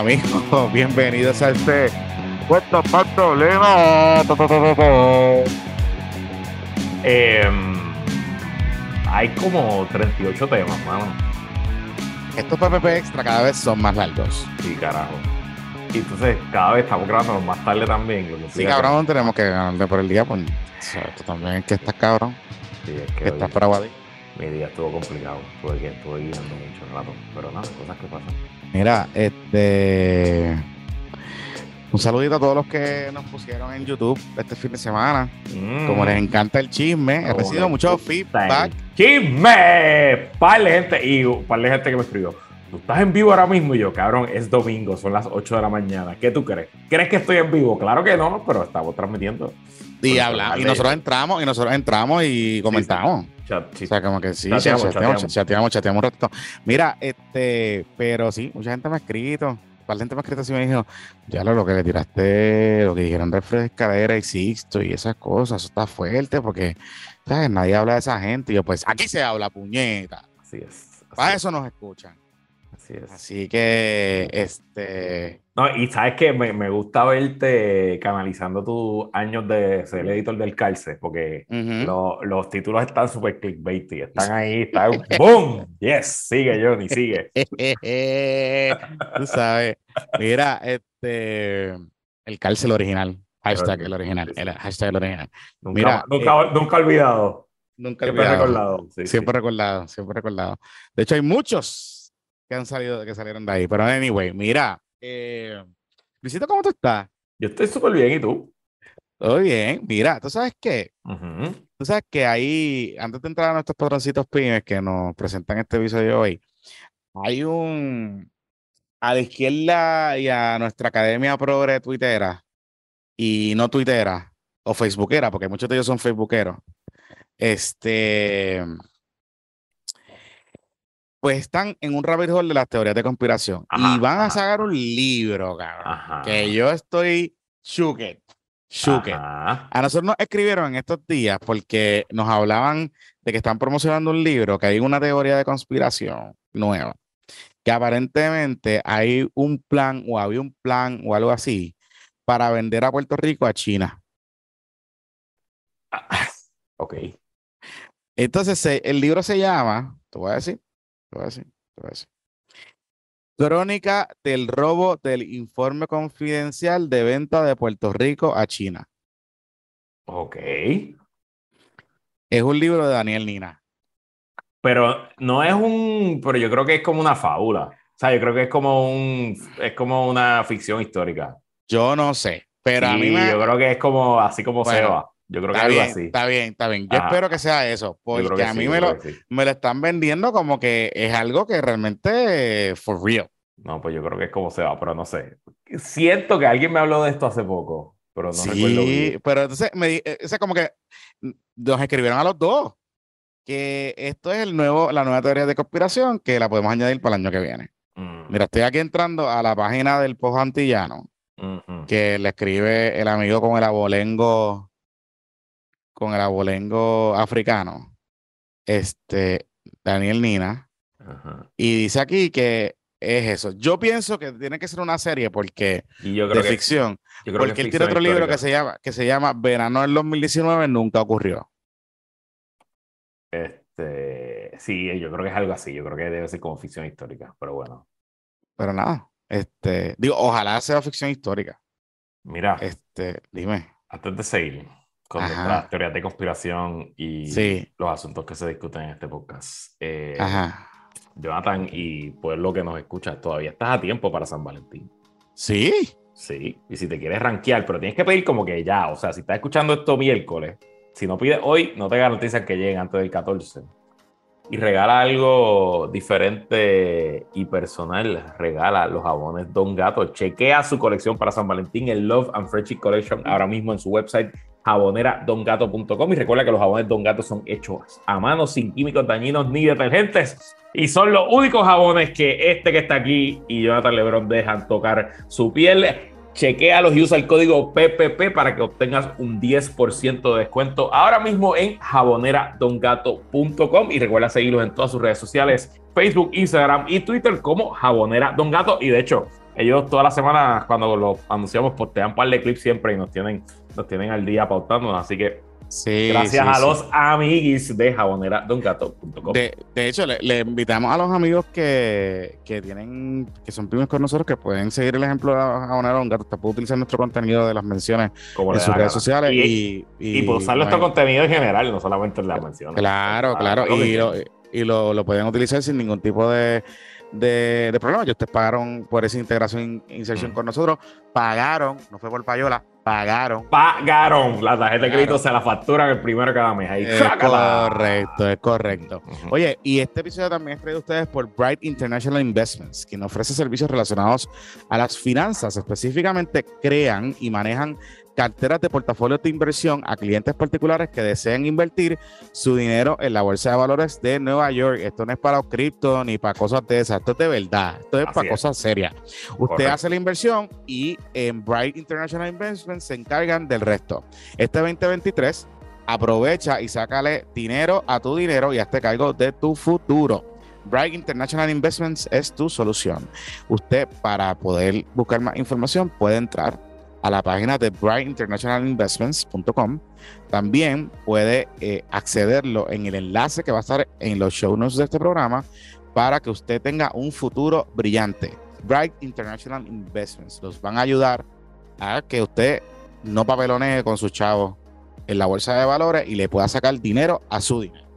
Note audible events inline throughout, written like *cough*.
Amigos, *laughs* bienvenidos a este Puesto para problema. Em, hay como 38 temas, mano. Estos PPP extra cada vez son más largos. Sí, carajo. Y entonces cada vez estamos grabando más tarde también. Sí, cabrón, tenemos que ganarle por el día. Pues, tú también que estás cabrón. Sí, es que, que estás para. Mi día estuvo complicado, porque estuve guiando mucho rato. Pero nada, cosas que pasan. Mira, este. Un saludito a todos los que nos pusieron en YouTube este fin de semana. Mm. Como les encanta el chisme, he recibido mucho feedback. ¡Chisme! Par de gente, y par de gente que me escribió. Tú estás en vivo ahora mismo y yo, cabrón, es domingo, son las 8 de la mañana. ¿Qué tú crees? ¿Crees que estoy en vivo? Claro que no, pero estamos transmitiendo. Y hablamos, y nosotros entramos, y nosotros entramos y comentamos. O sea, como que sí, chateamos, chateamos, chateamos, chateamos, un ratito. Mira, este, pero sí, mucha gente me ha escrito la gente me ha escrito así me dijo, ya lo, lo que le tiraste, lo que dijeron de Fred Escalera y Sixto y esas cosas, eso está fuerte porque ¿sabes? nadie habla de esa gente. Y yo, pues aquí se habla, puñeta. Así es. Para eso nos escuchan. Así que, este. No, y sabes que me, me, gusta verte canalizando tus años de ser editor del cárcel, porque los títulos están súper clickbaity, están ahí, están *laughs* ¡boom! ¡Yes! Sigue, Johnny, sigue. Tú sabes. Mira, este. El cárcel original. Hashtag el original. El hashtag el original. Nunca, Mira, nunca, eh, nunca olvidado. Nunca siempre recordado. siempre recordado, siempre recordado. De hecho, hay muchos que han salido, que salieron de ahí. Pero anyway, mira, eh, Luisito, ¿cómo tú estás? Yo estoy súper bien, ¿y tú? Todo bien. Mira, ¿tú sabes qué? Tú sabes que ahí, antes de entrar a nuestros patroncitos pymes que nos presentan este episodio hoy, hay un, a la izquierda y a nuestra academia progre twittera y no twittera o facebookera, porque muchos de ellos son facebookeros. Este, pues están en un rabbit hole de las teorías de conspiración y van a sacar un libro, cabrón, que yo estoy chuquet, chuquet. A nosotros nos escribieron en estos días porque nos hablaban de que están promocionando un libro, que hay una teoría de conspiración nueva, que aparentemente hay un plan o había un plan o algo así para vender a Puerto Rico a China. Ah, *laughs* ok. Entonces, el libro se llama, te voy a decir, Crónica del robo del informe confidencial de venta de Puerto Rico a China. Ok. Es un libro de Daniel Nina. Pero no es un, pero yo creo que es como una fábula. O sea, yo creo que es como un, es como una ficción histórica. Yo no sé, pero a mí me... yo creo que es como así como se va. Yo creo que está bien, así. Está bien, está bien. Yo espero que sea eso, porque a mí me, lo, me lo están vendiendo como que es algo que realmente for real. No, pues yo creo que es como se va, pero no sé. Siento que alguien me habló de esto hace poco, pero no sí, recuerdo bien. pero entonces, me, eh, o como que nos escribieron a los dos que esto es el nuevo, la nueva teoría de conspiración que la podemos añadir para el año que viene. Mm. Mira, estoy aquí entrando a la página del Post Antillano, que le escribe el amigo con el abolengo con el abolengo africano, este, Daniel Nina, y dice aquí que es eso. Yo pienso que tiene que ser una serie porque de ficción, porque él tiene otro libro que se llama que se llama Verano del 2019 nunca ocurrió. Este, sí, yo creo que es algo así. Yo creo que debe ser como ficción histórica, pero bueno. Pero nada, este, digo, ojalá sea ficción histórica. Mira, este, dime. Antes de seguir, con nuestras teorías de conspiración y los asuntos que se discuten en este podcast. Eh, Jonathan y lo que nos escucha, todavía estás a tiempo para San Valentín. Sí. Sí, y si te quieres rankear, pero tienes que pedir como que ya, o sea, si estás escuchando esto miércoles, si no pides hoy, no te garantizan que lleguen antes del 14. Y regala algo diferente y personal. Regala los jabones Don Gato. Chequea su colección para San Valentín, el Love and Friendship Collection, ahora mismo en su website jaboneradongato.com y recuerda que los jabones Don Gato son hechos a mano sin químicos dañinos ni detergentes y son los únicos jabones que este que está aquí y Jonathan Lebron dejan tocar su piel. Chequéalos y usa el código PPP para que obtengas un 10% de descuento ahora mismo en jaboneradongato.com y recuerda seguirlos en todas sus redes sociales, Facebook, Instagram y Twitter como Jabonera Don Gato y de hecho ellos todas las semanas cuando lo anunciamos postean un par de clips siempre y nos tienen, nos tienen al día pautando, así que Gracias a los amiguis de jabonera.dongato.com. De, de hecho, le, invitamos a los amigos que, que, tienen, que son primos con nosotros, que pueden seguir el ejemplo de Jabonera Don Gato. Te puede utilizar nuestro contenido de las menciones en sus redes sociales. Y, y, y, usar nuestro contenido en general, no solamente en las menciones. Claro, claro. y, lo, y lo, lo pueden utilizar sin ningún tipo de de, de problemas. Y ustedes pagaron por esa integración e inserción mm. con nosotros. Pagaron, no fue por payola, pagaron. Pagaron. La tarjeta de crédito se la facturan el primero cada mes. Ahí, es correcto, es correcto. Oye, y este episodio también es traído a ustedes por Bright International Investments, quien ofrece servicios relacionados a las finanzas. Específicamente crean y manejan carteras de portafolio de inversión a clientes particulares que deseen invertir su dinero en la bolsa de valores de Nueva York. Esto no es para cripto ni para cosas de esas, esto es de verdad, esto es para cosas serias. Usted hace la inversión y en Bright International Investments se encargan del resto. Este 2023 aprovecha y sácale dinero a tu dinero y hazte cargo de tu futuro. Bright International Investments es tu solución. Usted para poder buscar más información puede entrar a la página de brightinternationalinvestments.com. También puede eh, accederlo en el enlace que va a estar en los show notes de este programa para que usted tenga un futuro brillante. Bright International Investments los van a ayudar a que usted no papelonee con sus chavos en la bolsa de valores y le pueda sacar dinero a su dinero.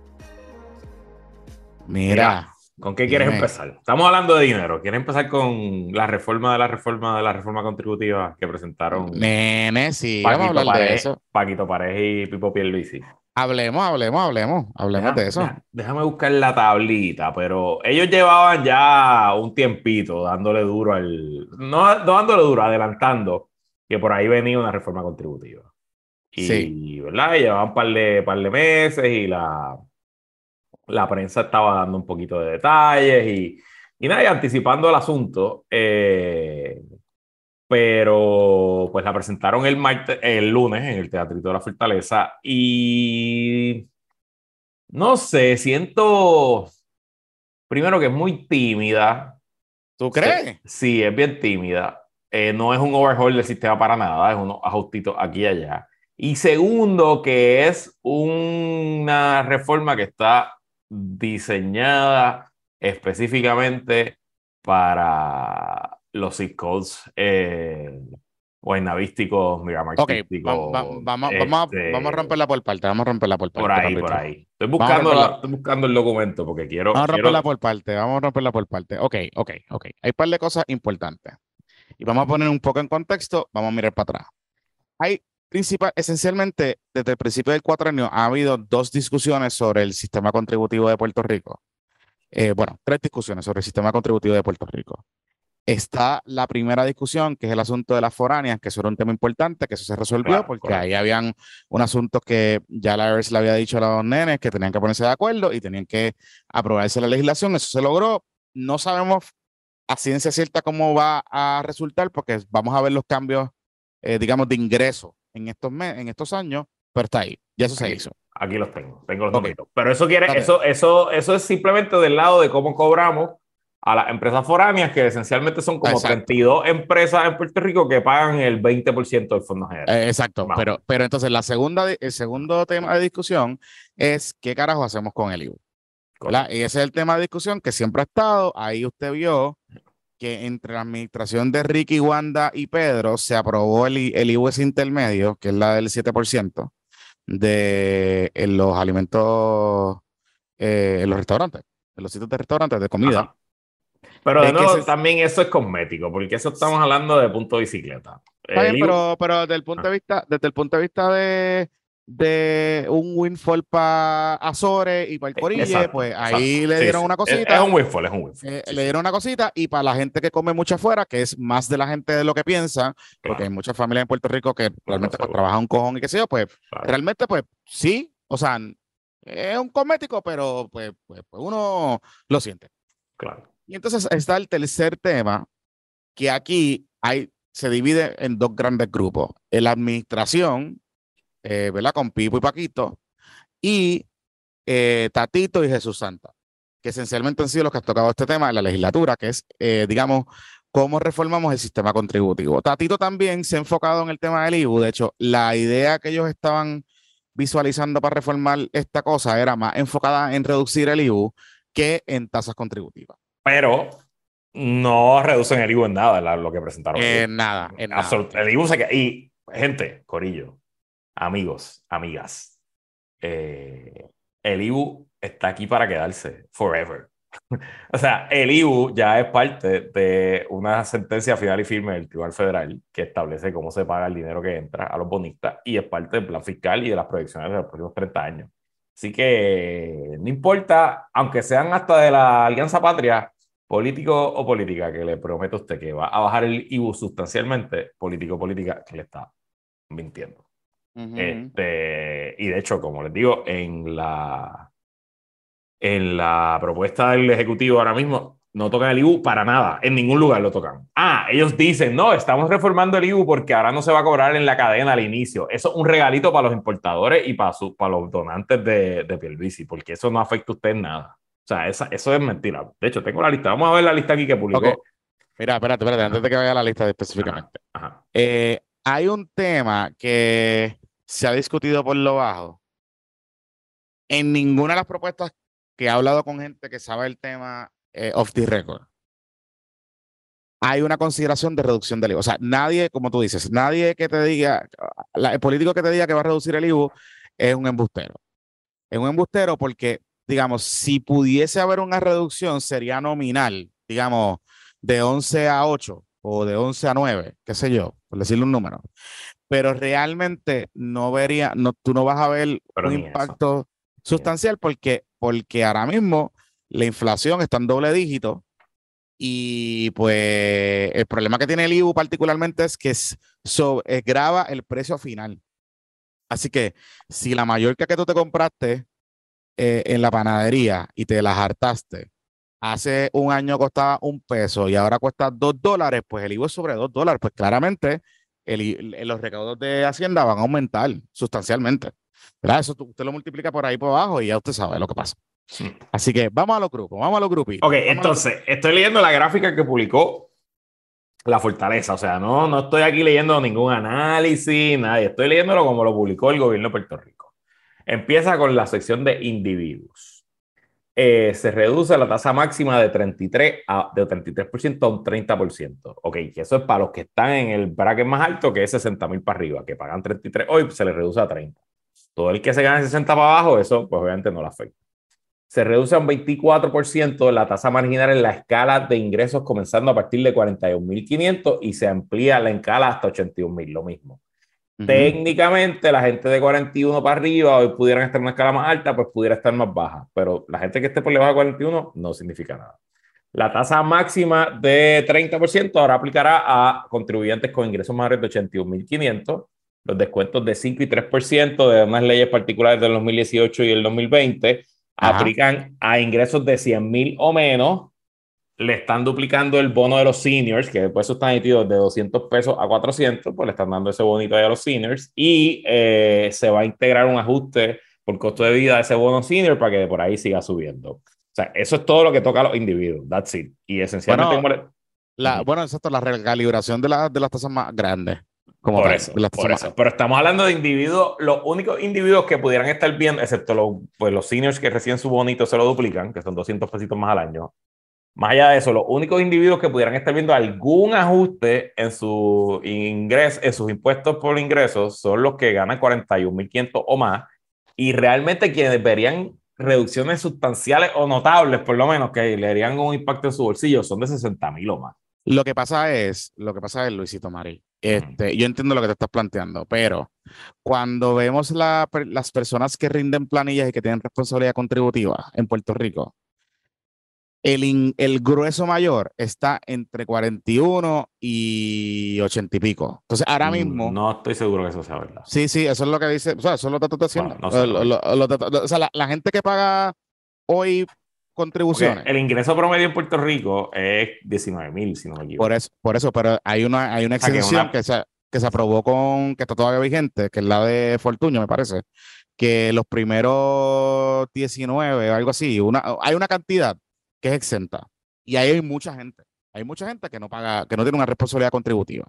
Mira ¿Con qué quieres empezar? Estamos hablando de dinero. ¿Quieres empezar con la reforma de la reforma de la reforma contributiva que presentaron? Nene, sí, vamos a hablar de eso. Paquito Pareja y Pipo Pierluisi. Hablemos, hablemos, hablemos, hablemos de eso. Déjame buscar la tablita, pero ellos llevaban ya un tiempito dándole duro al. No, dándole duro, adelantando que por ahí venía una reforma contributiva. Y, sí. ¿verdad? Llevaban un par de, par de meses y la, la prensa estaba dando un poquito de detalles y, y nada, anticipando el asunto. Eh, pero pues la presentaron el, martes, el lunes en el Teatrito de la Fortaleza y no sé, siento primero que es muy tímida. ¿Tú crees? Sí, es bien tímida. Eh, no es un overhaul del sistema para nada, es unos ajustitos aquí y allá. Y segundo, que es una reforma que está diseñada específicamente para los zip codes eh, guaynavísticos, miramartísticos. vamos, vamos, este, vamos, a romperla por parte, vamos a romperla por parte. Por ahí, por ahí. Estoy buscando, estoy buscando el documento porque quiero... Vamos a romperla por parte, vamos a romperla por parte. Ok, ok, ok. Hay un par de cosas importantes. Y vamos a poner un poco en contexto, vamos a mirar para atrás. Hay principal, esencialmente, desde el principio del cuatrenio ha habido dos discusiones sobre el sistema contributivo de Puerto Rico. Eh, bueno, tres discusiones sobre el sistema contributivo de Puerto Rico. Está la primera discusión, que es el asunto de las foráneas, que eso era un tema importante, que eso se resolvió, porque ahí habían un asunto que ya la IRS le había dicho a los nenes que tenían que ponerse de acuerdo y tenían que aprobarse la legislación. Eso se logró. No sabemos a ciencia cierta cómo va a resultar, porque vamos a ver los cambios, eh, digamos, de ingreso en estos, en estos años, pero está ahí. Ya eso se hizo. Aquí los tengo, tengo los okay. Pero eso quiere, eso, eso, eso es simplemente del lado de cómo cobramos a las empresas foráneas, que esencialmente son como 32 empresas en Puerto Rico que pagan el 20% del fondo general. Eh, exacto, pero, pero entonces la segunda, el segundo tema de discusión es qué carajo hacemos con el IVU. Y ese es el tema de discusión que siempre ha estado. Ahí usted vio que entre la administración de Ricky, Wanda y Pedro se aprobó el, el IUS intermedio, que es la del 7%, de en los alimentos, eh, en los restaurantes, en los sitios de restaurantes de comida. Pero de nuevo, también eso es cosmético, porque eso estamos hablando de punto de bicicleta. pero, pero desde el punto de vista, desde el punto de vista de de un windfall para Azores y para el Corille, pues ahí le dieron una cosita. Es, un windfall, es un windfall. Eh, le dieron una cosita y para la gente que come mucho afuera, que es más de la gente de lo que piensa, porque hay muchas familias en Puerto Rico que realmente pues, trabajan un cojón y qué sé yo, pues realmente pues sí, o sea, es un cosmético, pero pues, pues, pues, uno lo siente. Claro. Y entonces está el tercer tema, que aquí hay, se divide en dos grandes grupos. En la administración, eh, ¿verdad? Con Pipo y Paquito, y eh, Tatito y Jesús Santa, que esencialmente han sido los que han tocado este tema en la legislatura, que es, eh, digamos, cómo reformamos el sistema contributivo. Tatito también se ha enfocado en el tema del IBU. De hecho, la idea que ellos estaban visualizando para reformar esta cosa era más enfocada en reducir el IBU que en tasas contributivas. Pero no reducen el IBU en nada, lo que presentaron. En nada, en nada. El IBU se queda. Y, gente, Corillo, amigos, amigas, eh, el IBU está aquí para quedarse forever. *laughs* o sea, el IBU ya es parte de una sentencia final y firme del Tribunal Federal que establece cómo se paga el dinero que entra a los bonistas y es parte del plan fiscal y de las proyecciones de los próximos 30 años. Así que no importa, aunque sean hasta de la Alianza Patria, político o política, que le prometo a usted que va a bajar el IBU sustancialmente, político o política que le está mintiendo. Este, y de hecho, como les digo, en la en la propuesta del Ejecutivo ahora mismo no tocan el IBU para nada, en ningún lugar lo tocan. Ah, ellos dicen, no, estamos reformando el IBU porque ahora no se va a cobrar en la cadena al inicio. Eso es un regalito para los importadores y para, para los donantes de, de Pierluisi, porque eso no afecta a usted en nada. O sea, esa, eso es mentira. De hecho, tengo la lista. Vamos a ver la lista aquí que publicó. Mira, espérate, espérate, antes de que vaya la lista específicamente. Eh, hay un tema que se ha discutido por lo bajo. En ninguna de las propuestas que he hablado con gente que sabe el tema eh, off the record, hay una consideración de reducción del IVA. O sea, nadie, como tú dices, nadie que te diga, el político que te diga que va a reducir el IVA es un embustero. Es un embustero porque, digamos, si pudiese haber una reducción, sería nominal, digamos, de 11 a 8 o de 11 a 9, qué sé yo, por decirle un número. Pero realmente no vería, no, tú no vas a ver un impacto sustancial porque porque ahora mismo la inflación está en doble dígito y pues el problema que tiene el IBU particularmente es que es, eh, graba el precio final. Así que si la mayor que tú te compraste eh, en la panadería y te la hartaste, hace un año costaba un peso y ahora cuesta dos dólares, pues el IVU es sobre dos dólares. Pues claramente los recaudos de Hacienda van a aumentar sustancialmente. Eso usted lo multiplica por ahí por abajo y ya usted sabe lo que pasa. Así que vamos a los grupos, vamos a los grupitos. Ok, entonces, estoy leyendo la gráfica que publicó La Fortaleza. O sea, no, no estoy aquí leyendo ningún análisis, nadie. Estoy leyéndolo como lo publicó el gobierno de Puerto Rico. Empieza con la sección de individuos. Eh, se reduce la tasa máxima de 33 a, de 33% a un 30%. Ok, que eso es para los que están en el bracket más alto, que es 60 mil para arriba, que pagan 33 hoy, se les reduce a 30. Todo el que se gane 60 para abajo, eso pues obviamente no le afecta. Se reduce a un 24% la tasa marginal en la escala de ingresos comenzando a partir de 41.500 y se amplía la escala hasta 81.000, lo mismo. Técnicamente, la gente de 41 para arriba hoy pudieran estar en una escala más alta, pues pudiera estar más baja, pero la gente que esté por debajo de 41 no significa nada. La tasa máxima de 30% ahora aplicará a contribuyentes con ingresos mayores de 81.500 los descuentos de 5 y 3% de unas leyes particulares del 2018 y el 2020 aplican a ingresos de 100 mil o menos. Le están duplicando el bono de los seniors, que después eso está de 200 pesos a 400, pues le están dando ese bonito ahí a los seniors. Y eh, se va a integrar un ajuste por costo de vida de ese bono senior para que por ahí siga subiendo. O sea, eso es todo lo que toca a los individuos. That's it. Y esencialmente. Bueno, la, bueno exacto, la recalibración de, la, de las tasas más grandes por, eso, por eso, Pero estamos hablando de individuos, los únicos individuos que pudieran estar viendo, excepto los, pues los seniors que recién su bonito se lo duplican, que son 200 pesitos más al año. Más allá de eso, los únicos individuos que pudieran estar viendo algún ajuste en su ingreso, en sus impuestos por ingresos, son los que ganan 41.500 o más. Y realmente quienes verían reducciones sustanciales o notables, por lo menos, que le harían un impacto en su bolsillo, son de 60.000 o más. Lo que pasa es, lo que pasa es, Luisito Marí, este, yo entiendo lo que te estás planteando, pero cuando vemos las personas que rinden planillas y que tienen responsabilidad contributiva en Puerto Rico, el, el grueso mayor está entre 41 y 80 y pico. Entonces, ahora mm, mismo. No estoy seguro que eso sea verdad. Sí, sí, eso es lo que dice. O sea, eso es lo que tú haciendo. o sea, la, gente que paga hoy contribuciones. el ingreso promedio en Puerto Rico es 19 mil, si no me equivoco. Por eso, por eso, pero hay una, hay una exención que, se, que se aprobó con, que está todavía vigente, que es la de Fortuño, me parece, que los primeros 19 o algo así, una, hay una cantidad que es exenta. Y ahí hay mucha gente. Hay mucha gente que no paga, que no tiene una responsabilidad contributiva.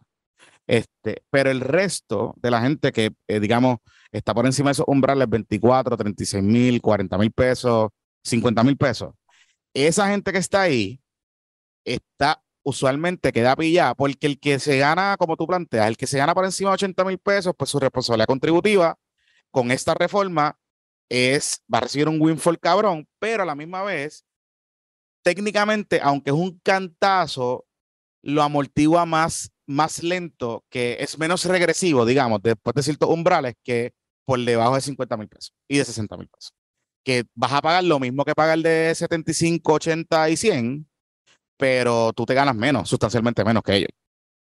Este, pero el resto de la gente que, eh, digamos, está por encima de esos umbrales 24, 36 mil, 40 mil pesos, 50 mil pesos, esa gente que está ahí está usualmente queda pillada porque el que se gana, como tú planteas, el que se gana por encima de 80 mil pesos, pues su responsabilidad contributiva con esta reforma es, va a recibir un windfall cabrón, pero a la misma vez, técnicamente, aunque es un cantazo, lo amortigua más, más lento, que es menos regresivo, digamos, después de ciertos umbrales, que por debajo de 50 mil pesos y de 60 mil pesos. Que vas a pagar lo mismo que pagar de 75, 80 y 100, pero tú te ganas menos, sustancialmente menos que ellos.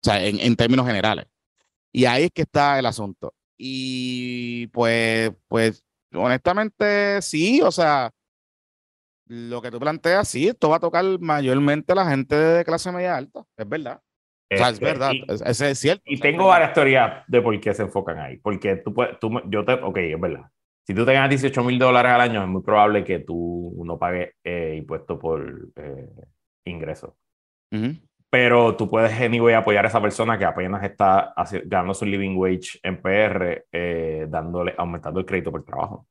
O sea, en, en términos generales. Y ahí es que está el asunto. Y pues, pues, honestamente, sí, o sea, lo que tú planteas, sí, esto va a tocar mayormente a la gente de clase media alta, es verdad. o sea, es este, verdad, ese es cierto. Y tengo varias teorías de por qué se enfocan ahí. Porque tú puedes, tú, yo te, ok, es verdad. Si tú te ganas 18 mil dólares al año, es muy probable que tú no pagues eh, impuestos por eh, ingresos. Pero tú puedes, anyway, apoyar a esa persona que apenas está ganando su living wage en PR, eh, dándole, aumentando el crédito por trabajo.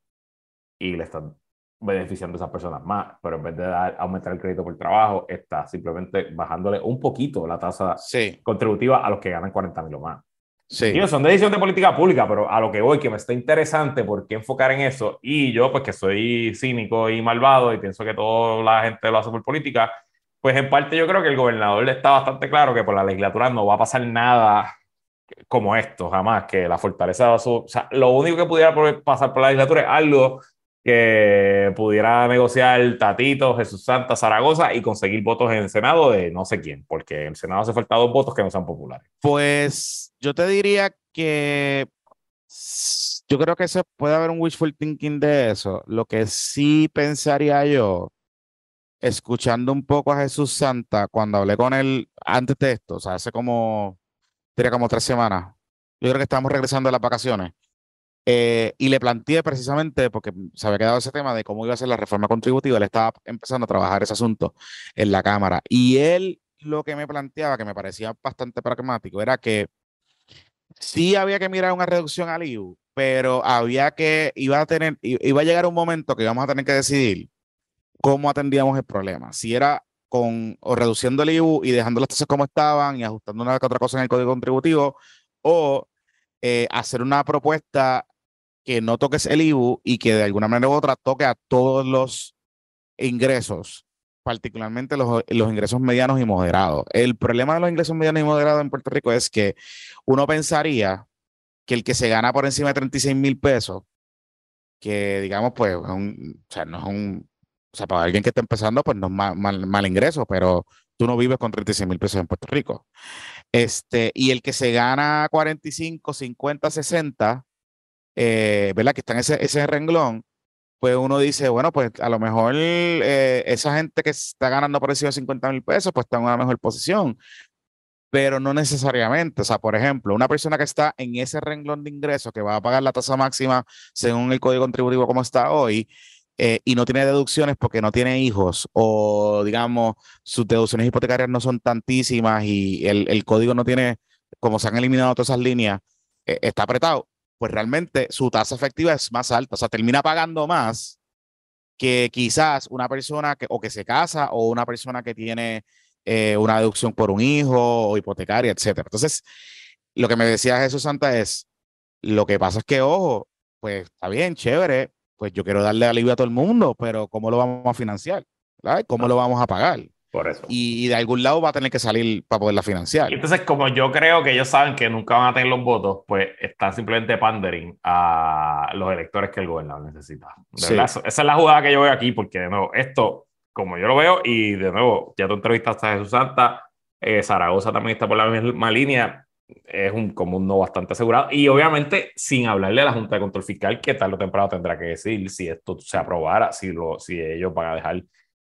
Y le están beneficiando a esas personas más, pero en vez de dar, aumentar el crédito por trabajo, está simplemente bajándole un poquito la tasa contributiva a los que ganan 40 mil o más. Sí. Y son decisiones de política pública, pero a lo que voy, que me está interesante, ¿por qué enfocar en eso? Y yo, pues que soy cínico y malvado y pienso que toda la gente lo hace por política, pues en parte yo creo que el gobernador le está bastante claro que por la legislatura no va a pasar nada como esto, jamás, que la fortaleza de su... O sea, lo único que pudiera pasar por la legislatura es algo que pudiera negociar Tatito, Jesús Santa, Zaragoza y conseguir votos en el Senado de no sé quién, porque en el Senado hace falta dos votos que no sean populares. Pues yo te diría que yo creo que se puede haber un wishful thinking de eso. Lo que sí pensaría yo, escuchando un poco a Jesús Santa, cuando hablé con él antes de esto, o sea, hace como, diría como tres semanas, yo creo que estamos regresando a las vacaciones eh, y le planteé precisamente, porque se había quedado ese tema de cómo iba a ser la reforma contributiva, él estaba empezando a trabajar ese asunto en la Cámara. Y él lo que me planteaba, que me parecía bastante pragmático, era que sí había que mirar una reducción al IU, pero había que, iba a tener, iba a llegar un momento que íbamos a tener que decidir cómo atendíamos el problema. Si era con o reduciendo el IU y dejando las tasas como estaban y ajustando una que otra cosa en el código contributivo, o eh, hacer una propuesta que no toques el IBU y que de alguna manera u otra toque a todos los ingresos, particularmente los, los, ingresos medianos y moderados. El problema de los ingresos medianos y moderados en Puerto Rico es que uno pensaría que el que se gana por encima de 36 mil pesos, que digamos, pues, sea, no es un, o sea, para alguien que está empezando, pues no es mal, mal, mal ingreso, pero tú no vives con 36 mil pesos en Puerto Rico. Este, y el que se gana 45, 50, 60, eh, ¿verdad? Que está en ese, ese renglón, pues uno dice, bueno, pues a lo mejor eh, esa gente que está ganando por encima de 50 mil pesos, pues está en una mejor posición, pero no necesariamente. O sea, por ejemplo, una persona que está en ese renglón de ingresos, que va a pagar la tasa máxima según el código contributivo como está hoy, eh, y no tiene deducciones porque no tiene hijos o digamos sus deducciones hipotecarias no son tantísimas y el, el código no tiene, como se han eliminado todas esas líneas, está apretado pues realmente su tasa efectiva es más alta, o sea, termina pagando más que quizás una persona que o que se casa o una persona que tiene eh, una deducción por un hijo o hipotecaria, etcétera. Entonces, lo que me decía Jesús Santa es, lo que pasa es que, ojo, pues está bien, chévere, pues yo quiero darle alivio a todo el mundo, pero ¿cómo lo vamos a financiar? ¿Cómo lo vamos a pagar? Por eso. Y, de algún lado va a tener que salir para poderla financiar. entonces, como yo creo que ellos saben que nunca van a tener los votos, pues están simplemente pandering a los electores que el gobernador necesita. Esa es la jugada que yo veo aquí, porque de nuevo, esto, como yo lo veo, y de nuevo, ya tú entrevistaste a Jesús Santa, eh, Zaragoza también está por la misma línea, es un, como un no bastante asegurado. Y obviamente, sin hablarle a la Junta de Control Fiscal, que tarde o temprano tendrá que decir si esto se aprobara, si, lo, si ellos van a dejar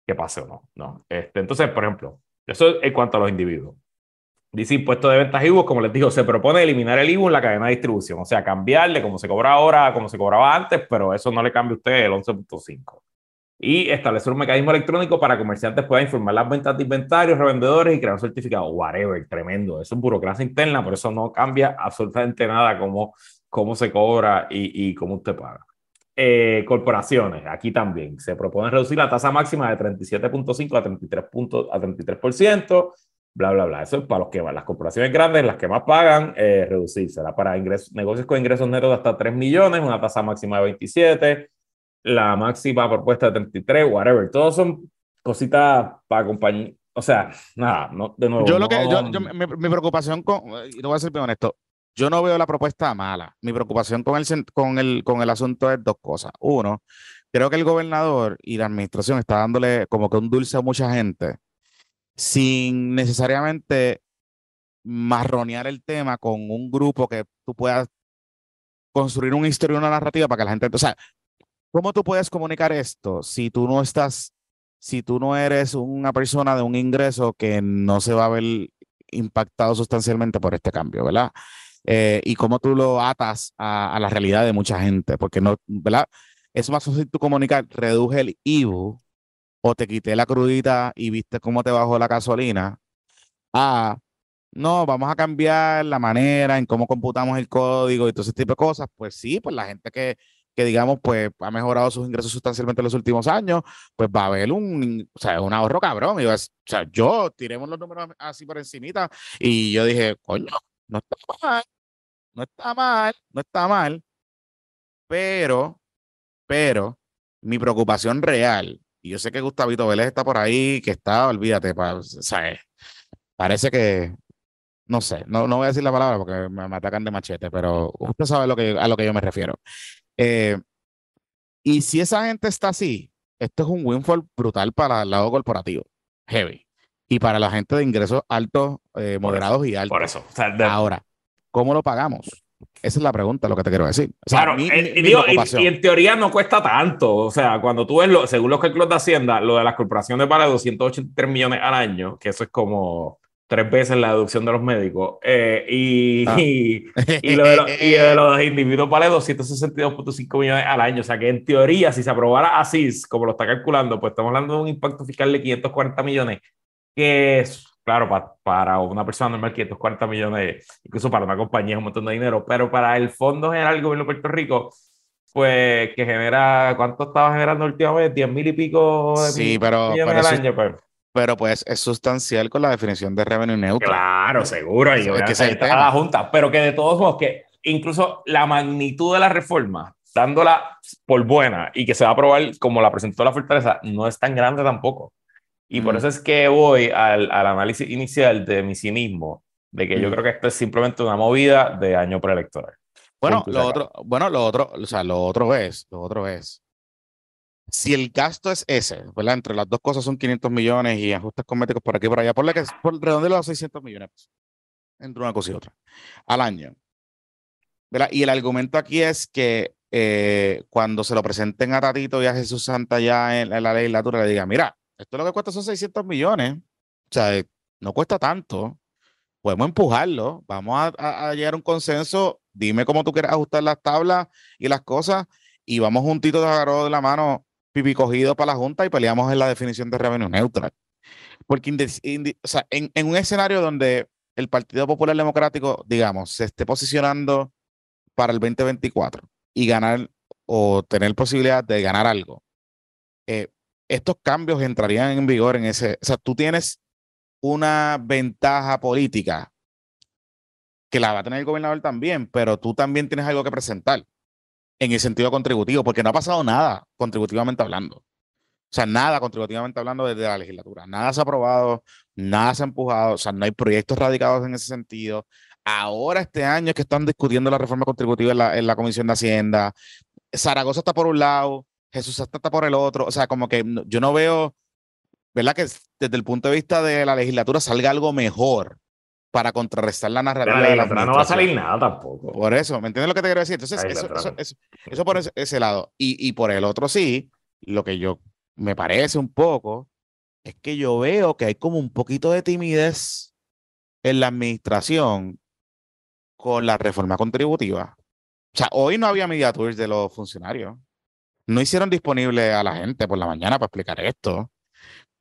que pase o no. no. Este, entonces, por ejemplo, eso en cuanto a los individuos. Dice impuesto de ventas IVU, como les digo, se propone eliminar el IVU en la cadena de distribución, o sea, cambiarle como se cobra ahora, como se cobraba antes, pero eso no le cambia a usted el 11.5. y establecer un mecanismo electrónico para comerciantes puedan informar las ventas de inventarios, revendedores y crear un certificado. Whatever, tremendo. Eso es burocracia interna, por eso no cambia absolutamente nada cómo, cómo se cobra y, y cómo usted paga. Eh, corporaciones, aquí también se propone reducir la tasa máxima de 37.5 a 33, a 33%, bla, bla, bla. Eso es para los que van. Las corporaciones grandes, las que más pagan, eh, reducirse. Para ingresos, negocios con ingresos netos de hasta 3 millones, una tasa máxima de 27 la máxima propuesta de 33, whatever. Todos son cositas para acompañar. O sea, nada, no, de nuevo. Yo lo que, yo, mi, preocupación con, y te voy a ser bien honesto, yo no veo la propuesta mala. Mi preocupación con el, con el, con el asunto es dos cosas. Uno, creo que el gobernador y la administración está dándole como que un dulce a mucha gente sin necesariamente marronear el tema con un grupo que tú puedas construir una historia, una narrativa para que la gente, o sea, ¿Cómo tú puedes comunicar esto si tú no estás, si tú no eres una persona de un ingreso que no se va a ver impactado sustancialmente por este cambio, ¿verdad? Eh, y cómo tú lo atas a, la realidad de mucha gente, porque no, ¿verdad? Es más fácil tú comunicar, reduje el IBU o te quité la crudita y viste cómo te bajó la gasolina, a no, vamos a cambiar la manera en cómo computamos el código y todo ese tipo de cosas. Pues sí, pues la gente que que digamos, pues ha mejorado sus ingresos sustancialmente en los últimos años, pues va a haber un, o sea, un ahorro cabrón. Y o sea, yo tiremos los números así por encimita y yo dije, coño, no está mal, no está mal, no está mal, pero, pero, mi preocupación real, y yo sé que Gustavito Vélez está por ahí, que está, olvídate, pa, o sea, parece que, no sé, no, no voy a decir la palabra porque me, me atacan de machete, pero usted sabe lo que, a lo que yo me refiero. Eh, y si esa gente está así, esto es un windfall brutal para el lado corporativo, heavy. Y para la gente de ingresos altos, eh, moderados y altos. Por eso. Ahora, ¿cómo lo pagamos? Esa es la pregunta, lo que te quiero decir. claro, eh, y, en teoría no cuesta tanto. O sea, cuando tú ves, lo, según los cálculos de Hacienda, lo de las corporaciones vale 283 millones al año, que eso es como tres veces la deducción de los médicos. Eh, y, ah. y, lo de los, y, de los, individuos vale 262.5 millones al año. O sea que en teoría, si se aprobara así, como lo está calculando, pues estamos hablando de un impacto fiscal de 540 millones, que es, claro, para una persona normal, 540 millones, incluso para una compañía es un montón de dinero, pero para el Fondo General del Gobierno de Puerto Rico, pues que genera, ¿cuánto estaba generando últimamente? 10 mil y pico de sí, pero, millones al año. Pues pero pues es sustancial con la definición de revenue neutral. Claro, seguro. Y que se está la Junta, pero que de todos modos, que incluso la magnitud de la reforma, dándola por buena y que se va a aprobar como la presentó la Fortaleza, no es tan grande tampoco. Y por eso es que voy al, al, análisis inicial de mi cinismo, de que yo creo que esto es simplemente una movida de año preelectoral. Bueno, lo otro, bueno, lo otro, o sea, lo otro es, lo otro es, si el gasto es ese, ¿verdad? Entre las dos cosas son 500 millones y ajustes cosméticos por aquí y por allá, por la que por redondeo a 600 millones entre una cosa y otra al año. ¿verdad? Y el argumento aquí es que eh, cuando se lo presenten a Tatito y a Jesús Santa ya en, la legislatura, le diga, mira, esto lo que cuesta son 600 millones, o sea, no cuesta tanto, podemos empujarlo, vamos a, a llegar a un consenso, dime cómo tú quieres ajustar las tablas y las cosas, y vamos juntitos de agarrado de la mano pipi cogido para la Junta y peleamos en la definición de revenue neutral. Porque o sea, en, en, un escenario donde el Partido Popular Democrático, digamos, se esté posicionando para el 2024 y ganar o tener posibilidad de ganar algo, eh, estos cambios entrarían en vigor en ese, o sea, tú tienes una ventaja política que la va a tener el gobernador también, pero tú también tienes algo que presentar en el sentido contributivo, porque no ha pasado nada contributivamente hablando. O sea, nada contributivamente hablando desde la legislatura. Nada se ha aprobado, nada se ha empujado, o sea, no hay proyectos radicados en ese sentido. Ahora este año es que están discutiendo la reforma contributiva en la, Comisión de Hacienda. Zaragoza está por un lado, Jesús está por el otro. O sea, como que yo no veo, ¿verdad? Que desde el punto de vista de la legislatura salga algo mejor para contrarrestar la narrativa. de la no va a salir nada tampoco. Por eso, ¿me entiendes lo que te quiero decir? Entonces, eso, eso, por ese, lado. Y, y, por el otro sí, lo que yo me parece un poco es que yo veo que hay como un poquito de timidez en la administración con la reforma contributiva. O sea, hoy no había media de los funcionarios. No hicieron disponible a la gente por la mañana para explicar esto.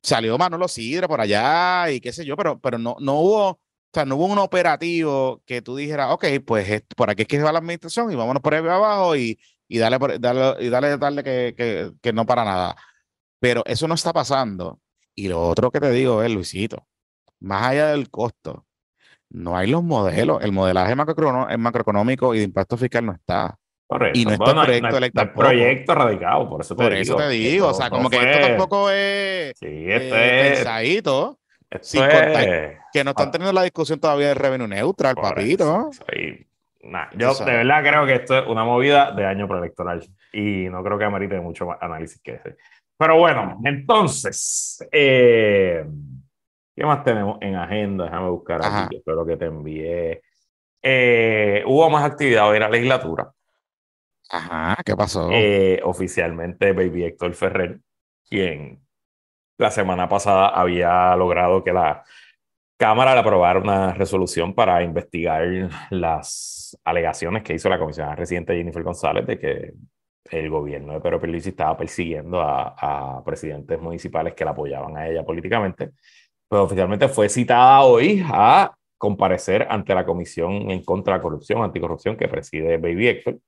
Salió Manolo Sidre por allá y qué sé yo, pero, pero no, no hubo, o sea, no hubo un operativo que tú dijeras, ok, pues por aquí es que va la administración y vámonos por ahí abajo y, y dale, y dale, darle que, que, que no para nada. Pero eso no está pasando. Y lo otro que te digo es, Luisito, más allá del costo, no hay los modelos. El modelaje macroeconómico y de impacto fiscal no está. Correcto. Y no está el proyecto electoral. proyecto radicado, por eso te por eso te digo, o sea, como que esto tampoco es sí, esto eh, es pensadito. Sin contar que no están teniendo la discusión todavía del revenue neutral, papito. yo de verdad creo que esto es una movida de año preelectoral y no creo que amerite mucho más análisis que ese. Pero bueno, entonces, eh, ¿qué más tenemos en agenda? Déjame buscar aquí, espero que te envié. Eh, hubo más actividad hoy en la legislatura. Ajá, ¿qué pasó? Eh, oficialmente, Baby Héctor Ferrer, quien la semana pasada había logrado que la Cámara le aprobara una resolución para investigar las alegaciones que hizo la comisionada residente Jennifer González de que el gobierno de Pedro Pierluisi estaba persiguiendo a, presidentes municipales que la apoyaban a ella políticamente. Pues oficialmente fue citada hoy a comparecer ante la Comisión en contra de la corrupción, anticorrupción que preside Baby Héctor.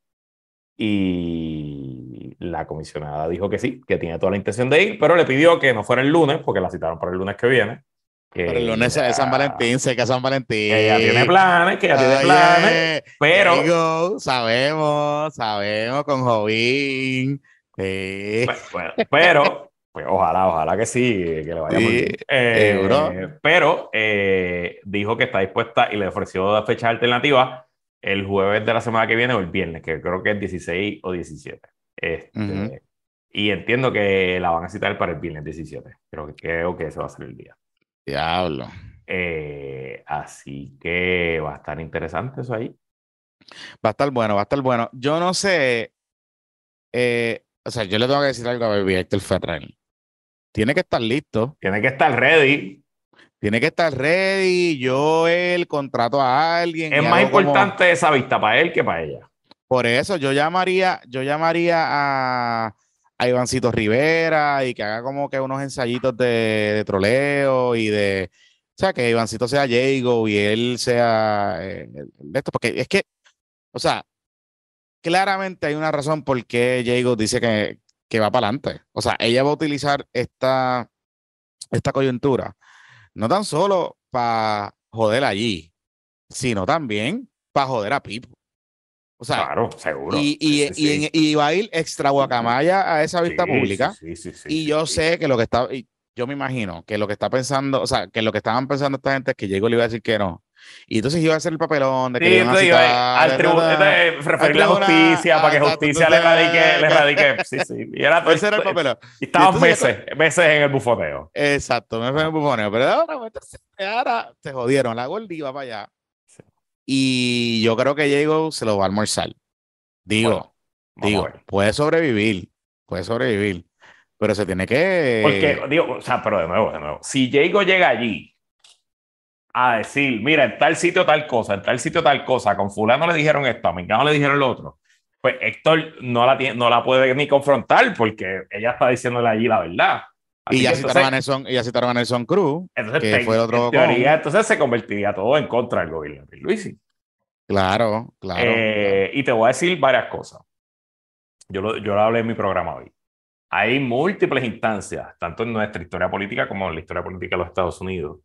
Y la comisionada dijo que sí, que tiene toda la intención de ir, pero le pidió que no fuera el lunes, porque la citaron para el lunes que viene. pero el lunes es San Valentín, sé que es San Valentín. Que ella tiene planes, que ella tiene planes, pero... sabemos, sabemos con Jovín. pero, pues ojalá, ojalá que sí, que le vaya muy bien. Eh, pero eh, dijo que está dispuesta y le ofreció fecha alternativa el jueves de la semana que viene o el viernes, que creo que es 16 o 17. Este, Y entiendo que la van a citar para el viernes 17. Creo que, creo que ese va a ser el día. Diablo. Eh, así que va a estar interesante eso ahí. Va a estar bueno, va a estar bueno. Yo no sé. Eh, o sea, yo le tengo que decir algo a Baby Héctor Ferrer. Tiene que estar listo. Tiene que estar ready tiene que estar ready, yo él contrato a alguien. Es más importante esa vista para él que para ella. Por eso yo llamaría, yo llamaría a, a Ivancito Rivera y que haga como que unos ensayitos de, troleo y de, o sea, que Ivancito sea Jago y él sea eh, esto, porque es que, o sea, claramente hay una razón por qué Jago dice que, que va para adelante. O sea, ella va a utilizar esta, esta coyuntura no tan solo para joder allí, sino también para joder a Pipo. O sea, claro, seguro. Y, y, va a ir extra guacamaya a esa vista pública. y yo sé que lo que está, yo me imagino que lo que está pensando, o sea, que lo que estaban pensando esta gente es que Diego le iba a decir que no. Y entonces iba a hacer el papelón de que sí, iban a citar, al tribunal, referir la justicia para que justicia le radique, le radique. Sí, sí. Y era, ese era el papelón. Y estaban meses, meses en el bufoneo. Exacto, meses en el bufoneo. Pero ahora, ahora se jodieron. La Gold iba para allá. Y yo creo que Diego se lo va a almorzar. Digo, digo, puede sobrevivir, puede sobrevivir, pero se tiene que. Porque, digo, o sea, pero de nuevo, de nuevo, si Diego llega allí a decir, mira, en tal sitio tal cosa, en tal sitio tal cosa, con fulano le dijeron esto, a Mengano le dijeron lo otro, pues Héctor no la, tiene, no la puede ni confrontar porque ella está diciéndole allí la verdad. y ya citaron, a Nelson, ya citaron a Nelson Cruz, entonces, que fue otro... teoría, entonces se convertiría todo en contra del gobierno de Luis. Claro, claro, eh, Y te voy a decir varias cosas. Yo lo, yo lo hablé en mi programa hoy. Hay múltiples instancias, tanto en nuestra historia política como en la historia política de los Estados Unidos,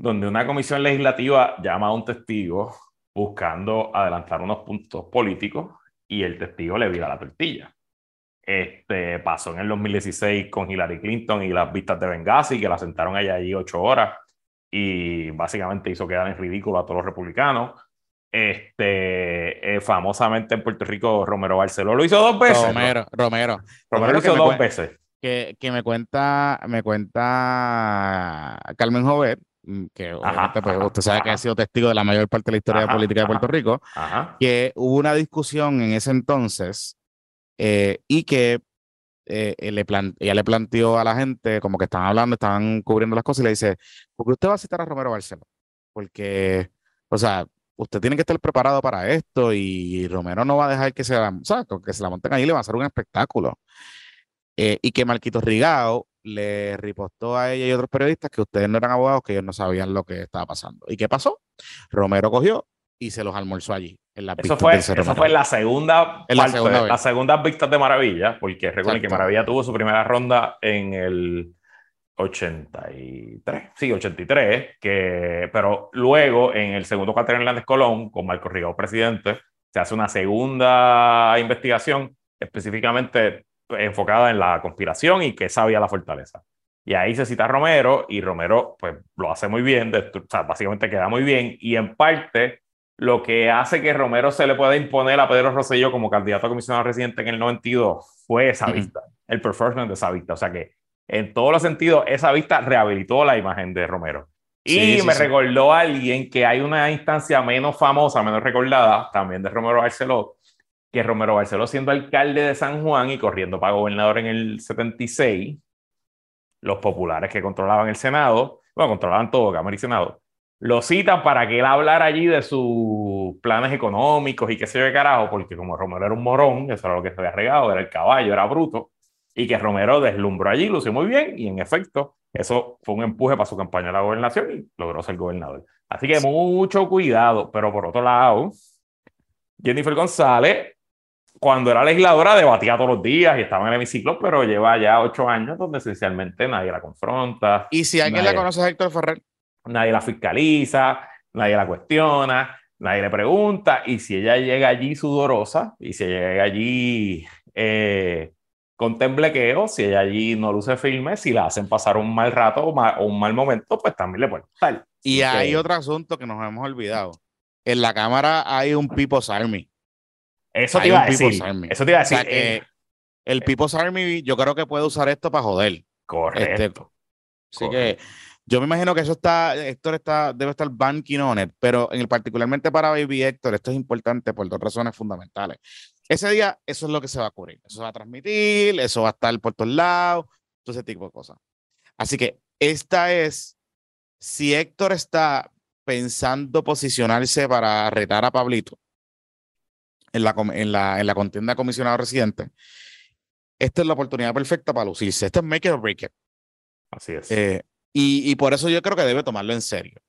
donde una comisión legislativa llama a un testigo buscando adelantar unos puntos políticos y el testigo le vira la tortilla. Este, pasó en el 2016 con Hillary Clinton y las vistas de Benghazi, que la sentaron allá allí ocho horas y básicamente hizo quedar en ridículo a todos los republicanos. Este, eh, famosamente en Puerto Rico, Romero Barceló lo hizo dos veces. Romero, Romero. Romero, lo hizo dos veces. Que, que, me cuenta, me cuenta Carmen Jovet, Mm, que pues, usted sabe que ha sido testigo de la mayor parte de la historia política de Puerto Rico, que hubo una discusión en ese entonces eh, y que eh, le ella le planteó a la gente, como que estaban hablando, estaban cubriendo las cosas, y le dice, ¿por qué usted va a citar a Romero Barceló? Porque, o sea, usted tiene que estar preparado para esto y Romero no va a dejar que se la, que se la monten ahí, le va a hacer un espectáculo. Eh, y que Marquito Rigao le ripostó a ella y otros periodistas que ustedes no eran abogados, que ellos no sabían lo que estaba pasando. ¿Y qué pasó? Romero cogió y se los almorzó allí. En eso fue, eso fue la segunda, en la, segunda las segundas vistas de Maravilla, porque recuerden que Maravilla tuvo su primera ronda en el 83, sí, 83, que, pero luego en el segundo Catherine Hernández Colón, con Marco Rigao presidente, se hace una segunda investigación específicamente enfocada en la conspiración y que sabía la fortaleza. Y ahí se cita a Romero y Romero pues lo hace muy bien, o sea, básicamente queda muy bien y en parte lo que hace que Romero se le pueda imponer a Pedro Rosselló como candidato a comisionado residente en el 92 fue esa vista, el performance de esa vista. O sea que en todos los sentidos esa vista rehabilitó la imagen de Romero. Y me recordó a alguien que hay una instancia menos famosa, menos recordada, también de Romero Barceló, que Romero Barceló siendo alcalde de San Juan y corriendo para gobernador en el 76, los populares que controlaban el Senado, bueno, controlaban todo, Cámara y Senado, lo citan para que él hablara allí de sus planes económicos y qué se yo carajo, porque como Romero era un morón, eso era lo que se había regado, era el caballo, era bruto, y que Romero deslumbró allí, lució muy bien, y en efecto, eso fue un empuje para su campaña a la gobernación y logró ser gobernador. Así que mucho cuidado, pero por otro lado, Jennifer González cuando era legisladora debatía todos los días y estaba en el hemiciclo, pero lleva ya ocho años donde esencialmente nadie la confronta. ¿Y si alguien la conoce a Héctor Ferrer? Nadie la fiscaliza, nadie la cuestiona, nadie le pregunta. Y si ella llega allí sudorosa, y si llega allí eh, con temblequeo, si ella allí no luce firme, si la hacen pasar un mal rato o, un mal momento, pues también le pueden gustar. Y hay otro asunto que nos hemos olvidado. En la Cámara hay un People's Army. Eso te iba a decir. Eso te iba a decir. Eh, el People's Army, yo creo que puede usar esto para joder. Correcto. Este, así que yo me imagino que eso está, Héctor está, debe estar banking on it, pero en el, particularmente para Baby Héctor, esto es importante por dos razones fundamentales. Ese día, eso es lo que se va a cubrir. Eso se va a transmitir, eso va a estar por todos lados, todo ese tipo de cosas. Así que esta es, si Héctor está pensando posicionarse para retar a Pablito, en la, en la, en la contienda de comisionado residente, esta es la oportunidad perfecta para lucirse. Esto es make it or break it. Así es. Eh, y, y, por eso yo creo que debe tomarlo en serio.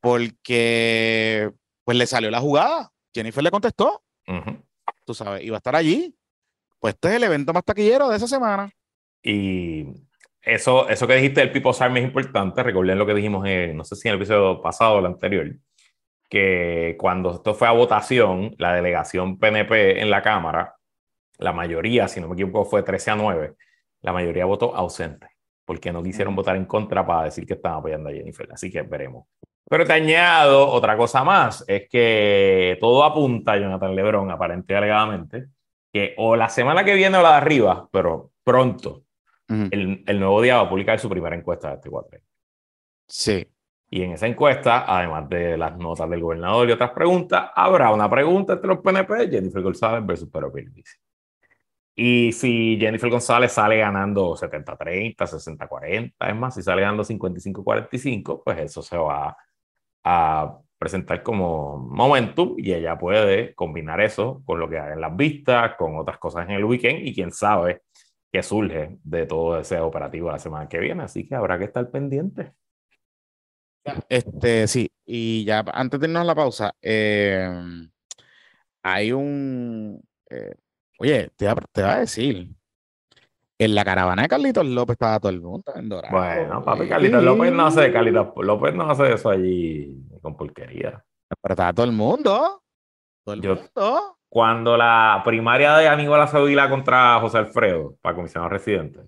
Porque pues le salió la jugada. Jennifer le contestó. Tú sabes, iba a estar allí. Pues este es el evento más taquillero de esa semana. Y eso, eso que dijiste del People's Army es importante. Recuerden lo que dijimos, en, no sé si en el episodio pasado o el anterior, que cuando esto fue a votación, la delegación PNP en la Cámara, la mayoría, si no me equivoco, fue 13 a 9, la mayoría votó ausente, porque no quisieron votar en contra para decir que estaban apoyando a Jennifer. Así que veremos. Pero te añado otra cosa más, es que todo apunta, Jonathan Lebron, aparente y alegadamente, que o la semana que viene o la de arriba, pero pronto, el, el, nuevo día va a publicar su primera encuesta de este cuatro. Sí, y en esa encuesta, además de las notas del gobernador y otras preguntas, habrá una pregunta entre los PNP, Jennifer González versus Pedro Pierluisi. Y si Jennifer González sale ganando 70-30, 60-40, es más, si sale ganando 55-45, pues eso se va a presentar como momentum y ella puede combinar eso con lo que haga en las vistas, con otras cosas en el weekend y quién sabe qué surge de todo ese operativo la semana que viene. Así que habrá que estar pendiente. Este, sí, y ya antes de irnos a la pausa, eh, hay un. Eh, oye, te, te va a decir. En la caravana de Carlitos López estaba todo el mundo en Dorado. Bueno, papi, Carlitos López no hace, Carlitos López no hace eso allí con porquería. Pero estaba todo el mundo. Todo el mundo. Cuando la primaria de Aníbal Saudila contra José Alfredo, para comisionado residente,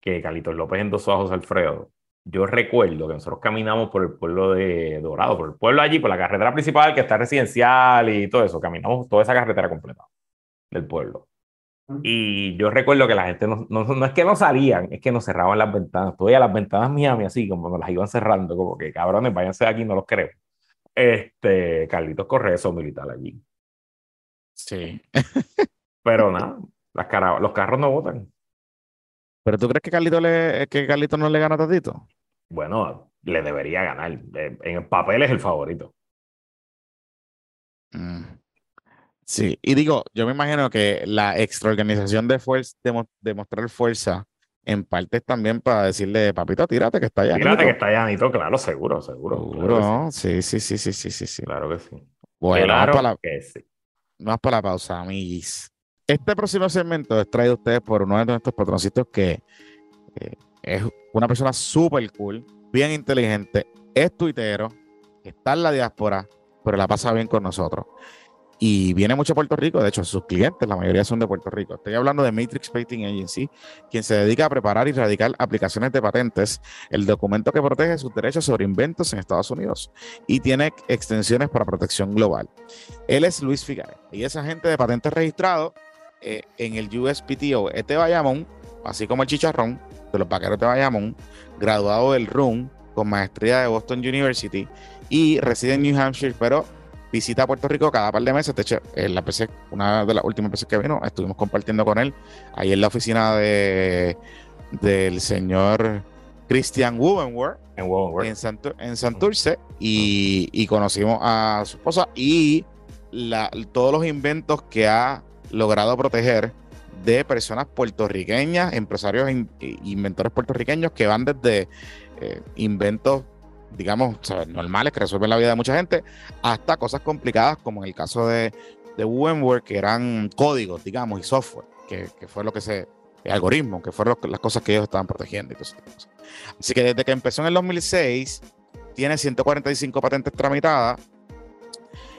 que Carlitos López endosó a José Alfredo, yo recuerdo que nosotros caminamos por el pueblo de Dorado, por el pueblo allí, por la carretera principal que está residencial y todo eso, caminamos toda esa carretera completa del pueblo. Y yo recuerdo que la gente no, no, es que no salían, es que nos cerraban las ventanas. Todavía las ventanas Miami así, como nos las iban cerrando, como que cabrones, váyanse de aquí, no los queremos. Este, Carlitos Correa son militar allí. Sí. Pero nada, las los carros no votan. ¿Pero tú crees que Carlito, le, que Carlito no le gana a Tatito? Bueno, le debería ganar. Eh, en el papel es el favorito. Mm. Sí, y digo, yo me imagino que la extraorganización de, fuerza, de, mostrar fuerza en parte es también para decirle, papito, tírate que está allá. Tírate que está allá, claro, seguro, seguro. Seguro, sí. sí, sí, sí, sí, sí, sí, Claro que sí. Bueno, vamos, para la, vamos para la pausa, amiguis. Este próximo segmento es traído a ustedes por uno de nuestros patroncitos que eh, es una persona súper cool, bien inteligente, es tuitero, está en la diáspora, pero la pasa bien con nosotros. Y viene mucho a Puerto Rico, de hecho, sus clientes, la mayoría son de Puerto Rico. Estoy hablando de Matrix Patent Agency, quien se dedica a preparar y radicar aplicaciones de patentes, el documento que protege sus derechos sobre inventos en Estados Unidos y tiene extensiones para protección global. Él es Luis Figueroa y es agente de patentes registrado eh, en el USPTO este Bayamón, así como el chicharrón de los vaqueros de Bayamón, graduado del RUN con maestría de Boston University y reside en New Hampshire, pero visita Puerto Rico cada par de meses. De hecho, en la PC, una de las últimas veces que vino, estuvimos compartiendo con él ahí en la oficina de del señor Christian Wovenworth en, en, Santurce y, y, conocimos a su esposa y la, todos los inventos que ha logrado proteger de personas puertorriqueñas, empresarios e inventores puertorriqueños que van desde eh, inventos, digamos, normales que resuelven la vida de mucha gente, hasta cosas complicadas como en el caso de, de que eran códigos, digamos, y software, que, fue lo que se, algoritmo, que fueron las cosas que ellos estaban protegiendo. Y Así que desde que empezó en el 2006, tiene 145 patentes tramitadas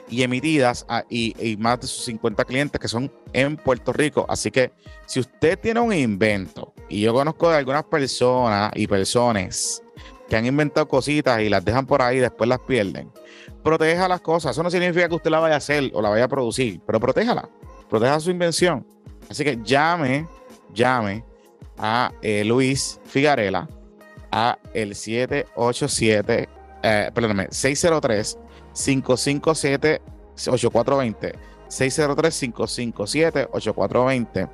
y emitidas y, más de sus 50 clientes que son en Puerto Rico. Así que si usted tiene un invento, y yo conozco de algunas personas y personas que han inventado cositas y las dejan por ahí y después las pierden, proteja las cosas. Eso no significa que usted la vaya a hacer o la vaya a producir, pero protéjala, proteja su invención. Así que llame, llame a eh, Luis Figarela a el 787, eh, perdóname, 603 557-8420. 603-557-8420.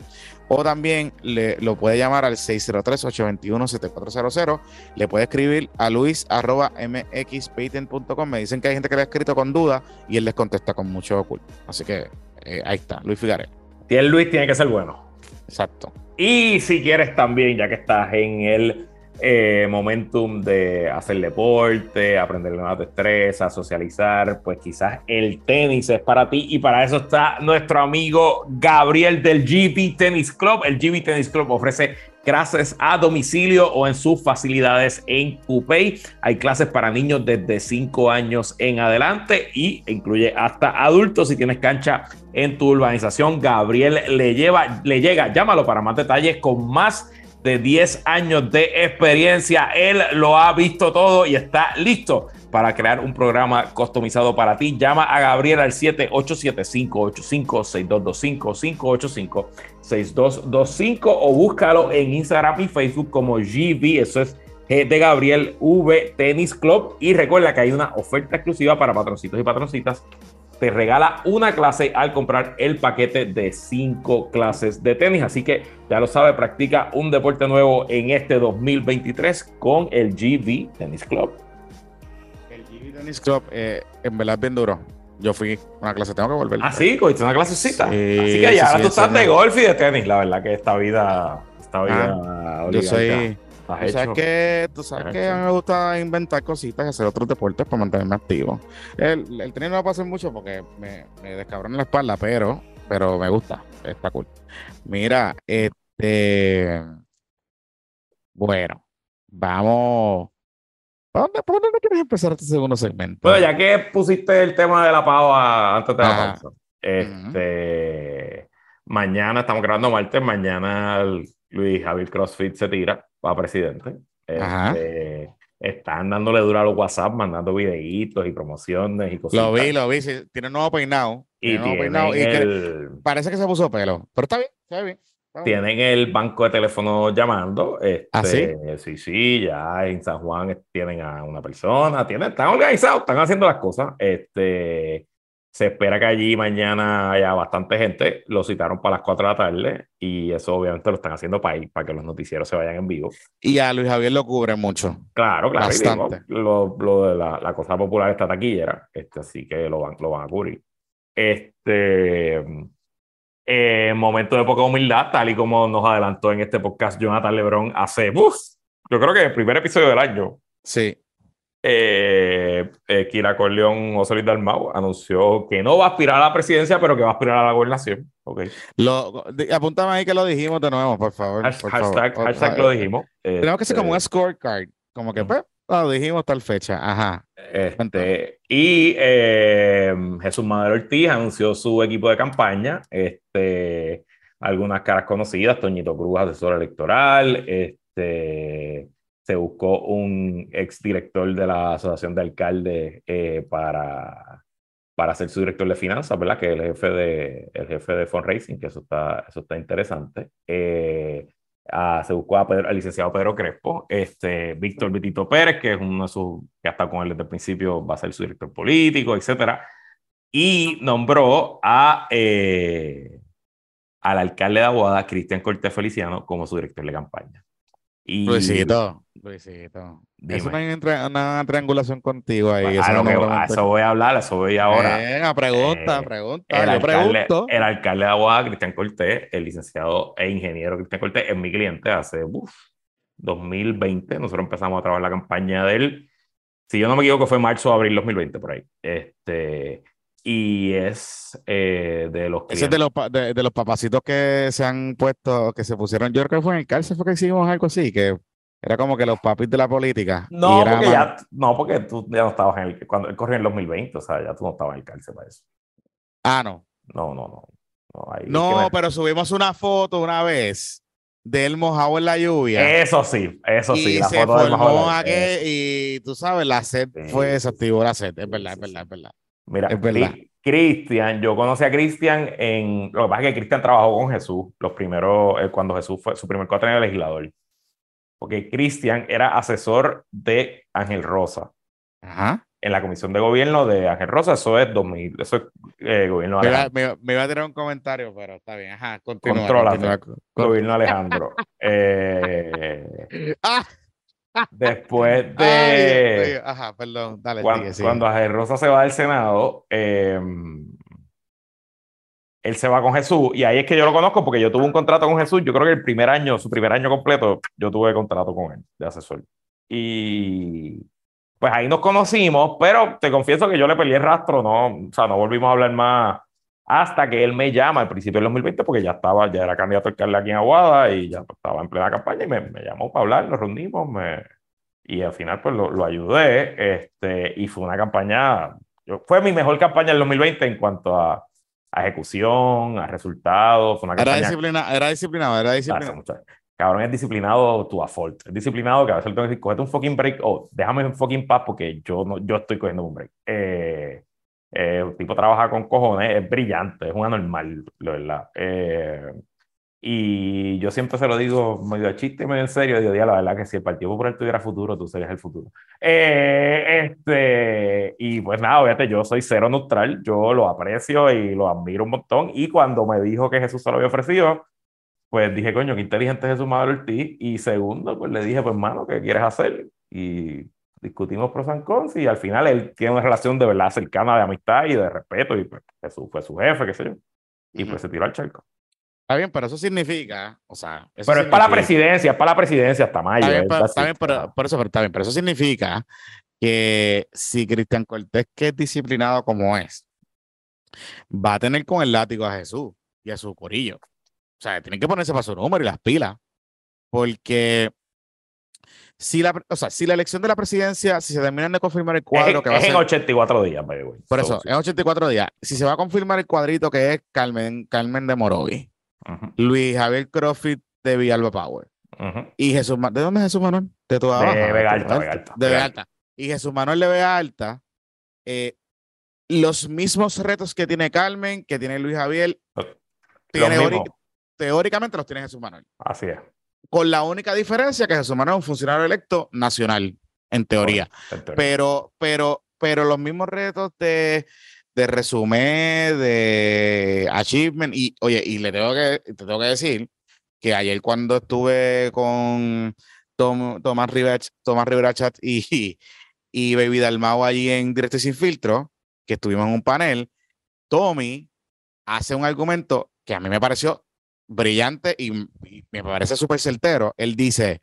O también le, lo puede llamar al 603-821-7400. Le puede escribir a luis mxpatent.com. Me dicen que hay gente que le ha escrito con duda y él les contesta con mucho culto. Así que eh, ahí está, Luis Figaré. Y el Luis tiene que ser bueno. Exacto. Y si quieres también, ya que estás en el eh, momentum de hacer deporte, aprender nuevas destrezas, socializar, pues quizás el tenis es para ti y para eso está nuestro amigo Gabriel del GB Tennis Club. El GB Tennis Club ofrece clases a domicilio o en sus facilidades en Coupey. Hay clases para niños desde 5 años en adelante y incluye hasta adultos. Si tienes cancha en tu urbanización, Gabriel le lleva, le llega, llámalo para más detalles con más de 10 años de experiencia. Él lo ha visto todo y está listo para crear un programa customizado para ti. Llama a Gabriel al 787-585-6225, 585-6225 o búscalo en Instagram y Facebook como GV. Eso es G de Gabriel V Tennis Club. Y recuerda que hay una oferta exclusiva para patroncitos y patroncitas te regala una clase al comprar el paquete de cinco clases de tenis. Así que ya lo sabe, practica un deporte nuevo en este 2023 con el GV Tennis Club. El GV Tennis Club eh, en verdad es bien duro. Yo fui a una clase, tengo que volver. Ah, sí, cogiste una clasecita. Así que ya tú estás de golf y de tenis. La verdad que esta vida, esta vida ah, yo soy Tú sabes que, tú sabes que a mí me gusta inventar cositas y hacer otros deportes para mantenerme activo. El, el tren no va a pasar mucho porque me, me descabrón la espalda, pero, pero me gusta. Está cool. Mira, este. Bueno, vamos. ¿Por dónde, quieres empezar este segundo segmento? Bueno, ya que pusiste el tema de la pava antes de la pausa, este, mañana estamos grabando martes, mañana Luis Javier CrossFit se tira para presidente. Este, están dándole duro a los WhatsApp, mandando videitos y promociones y cosas. Lo vi, lo vi. tiene un nuevo peinado. Y, parece que se puso pelo. Pero está bien, está bien. Tienen el banco de teléfono llamando. ¿Ah, sí? Este, sí, sí, ya en San Juan tienen a una persona, tienen, están organizados, están haciendo las cosas. Este, se espera que allí mañana haya bastante gente. Lo citaron para las 4 de la tarde y eso obviamente lo están haciendo para, ir, para que los noticieros se vayan en vivo. Y a Luis Javier lo cubre mucho. Claro, claro. Bastante. lo, de la, cosa popular está taquillera, este, así que lo van, lo van a cubrir. Este. Eh, momento de poca humildad, tal y como nos adelantó en este podcast Jonathan Lebron hace, uf, yo creo que el primer episodio del año. Sí. Eh, eh, Kira Corleón Osoris Dalmau anunció que no va a aspirar a la presidencia, pero que va a aspirar a la gobernación. Okay. Lo, apúntame ahí que lo dijimos de nuevo, por favor. hashtag, hashtag lo dijimos. Tenemos que hacer como este, un scorecard, como que pues, lo dijimos tal fecha. Ajá. Este, y eh, Jesús Madero Ortiz anunció su equipo de campaña. Este, algunas caras conocidas, Toñito Cruz, asesor electoral. Este, se buscó un exdirector de la Asociación de Alcaldes eh, para, para ser su director de finanzas, ¿verdad? Que es el jefe de, el jefe de fundraising, que eso está, eso está interesante. Eh, se buscó a al licenciado Pedro Crespo, este, Víctor Vitito Pérez, que es uno de sus, que ha estado con él desde el principio, va a ser su director político, etcétera. Y nombró a, eh, al alcalde de Aguada, Cristian Cortés Feliciano, como su director de campaña. Y... Luisito, Luisito. Eso no hay una, triangulación contigo ahí. eso, a eso voy a hablar, eso voy ahora. Venga, pregunta, eh, pregunta. El alcalde, el alcalde de Aguada, Cristian Cortés, el licenciado e ingeniero Cristian Cortés, es mi cliente hace uf, 2020. Nosotros empezamos a trabajar la campaña de él. Si yo no me equivoco, fue marzo o abril 2020, por ahí. Este, y es eh, de los Ese es de los, de, los papacitos que se han puesto, que se pusieron, yo creo que fue en el cárcel, fue que hicimos algo así, que era como que los papis de la política. No, porque, ya, no porque tú ya no estabas en el, cuando él corrió en el 2020, o sea, ya tú no estabas en el cárcel para eso. Ah, no. No, no, no. No, pero subimos una foto una vez de él mojado en la lluvia. Eso sí, eso sí. la se foto formó y tú sabes, la sed fue desactivó la sed, es verdad, es verdad, es verdad. Mira, Cristian, yo conocí a Cristian en. Lo que pasa es que Cristian trabajó con Jesús, los primeros, eh, cuando Jesús fue su primer cuatro años de legislador. Porque Cristian era asesor de Ángel Rosa. Ajá. En la comisión de gobierno de Ángel Rosa, eso es 2000, eso es eh, gobierno me Alejandro. me, iba a tirar un comentario, pero está bien. Ajá, continúa. Controla, Gobierno Alejandro. *laughs* eh, ah. Después *laughs* de. Ajá, perdón, dale. Cuando, sigue, Rosa se va del Senado, em, él se va con Jesús y ahí es que yo lo conozco porque yo tuve un contrato con Jesús. Yo creo que el primer año, su primer año completo, yo tuve contrato con él de asesor. Y pues ahí nos conocimos, pero te confieso que yo le perdí el rastro, no, o sea, no volvimos a hablar más hasta que él me llama al principio del 2020 porque ya estaba, ya era candidato al alcalde aquí en Aguada y ya estaba en plena campaña y me, me llamó para hablar, nos reunimos me, y al final pues lo, lo, ayudé este, y fue una campaña, yo, fue mi mejor campaña del 2020 en cuanto a, a ejecución, a resultados. Fue una era, disciplina, era disciplinado, era disciplinado. cabrón es disciplinado tu a fault. Es disciplinado que a veces le tengo que decir, cógete un fucking break o déjame un fucking paz porque yo, no, yo estoy cogiendo un break. Eh, eh, el tipo trabaja con cojones, es brillante, es un anormal, la verdad. Eh, y yo siempre se lo digo medio de chiste medio en serio, digo, la verdad que si el Partido Popular tuviera futuro, tú serías el futuro. Eh, este, y pues nada, obviamente yo soy cero neutral, yo lo aprecio y lo admiro un montón. Y cuando me dijo que Jesús se lo había ofrecido, pues dije, coño, qué inteligente es Jesús Maduro Ortiz. Y segundo, pues le dije, pues hermano, ¿qué quieres hacer? Y discutimos pros and cons y al final él tiene una relación de verdad cercana de amistad y de respeto y pues Jesús fue su jefe, qué sé yo. Y pues se tiró al charco. Está bien, pero eso significa, o sea... pero es para la presidencia, es para la presidencia hasta mayo. Está bien, está bien pero, por eso, pero está bien, pero eso significa que si Cristian Cortés, que es disciplinado como es, va a tener con el látigo a Jesús y a su corillo. O sea, tienen que ponerse para su número y las pilas. Porque si la, o sea, si la elección de la presidencia, si se terminan de confirmar el cuadro que va a ser. en 84 días, Por eso, en 84 días. Si se va a confirmar el cuadrito que es Carmen, Carmen de Morovi, Luis Javier Crofit de Villalba Power. Y Jesús ¿De dónde es Jesús Manuel? De toda De Vega Alta, Vega Alta. De Vega Alta. Y Jesús Manuel de Vega Alta, eh, los mismos retos que tiene Carmen, que tiene Luis Javier, teóricamente los tiene Jesús Manuel. Así es con la única diferencia que Jesús Manuel es un funcionario electo nacional, en teoría. Pero, pero, pero los mismos retos de, de resumen, de achievement, y oye, y le tengo que, te tengo que decir que ayer cuando estuve con Tomás Rivera, Tomás Rivera Chat y, y Baby Dalmao allí en Directo y Sin Filtro, que estuvimos en un panel, Tommy hace un argumento que a mí me pareció brillante y, me parece súper certero. Él dice,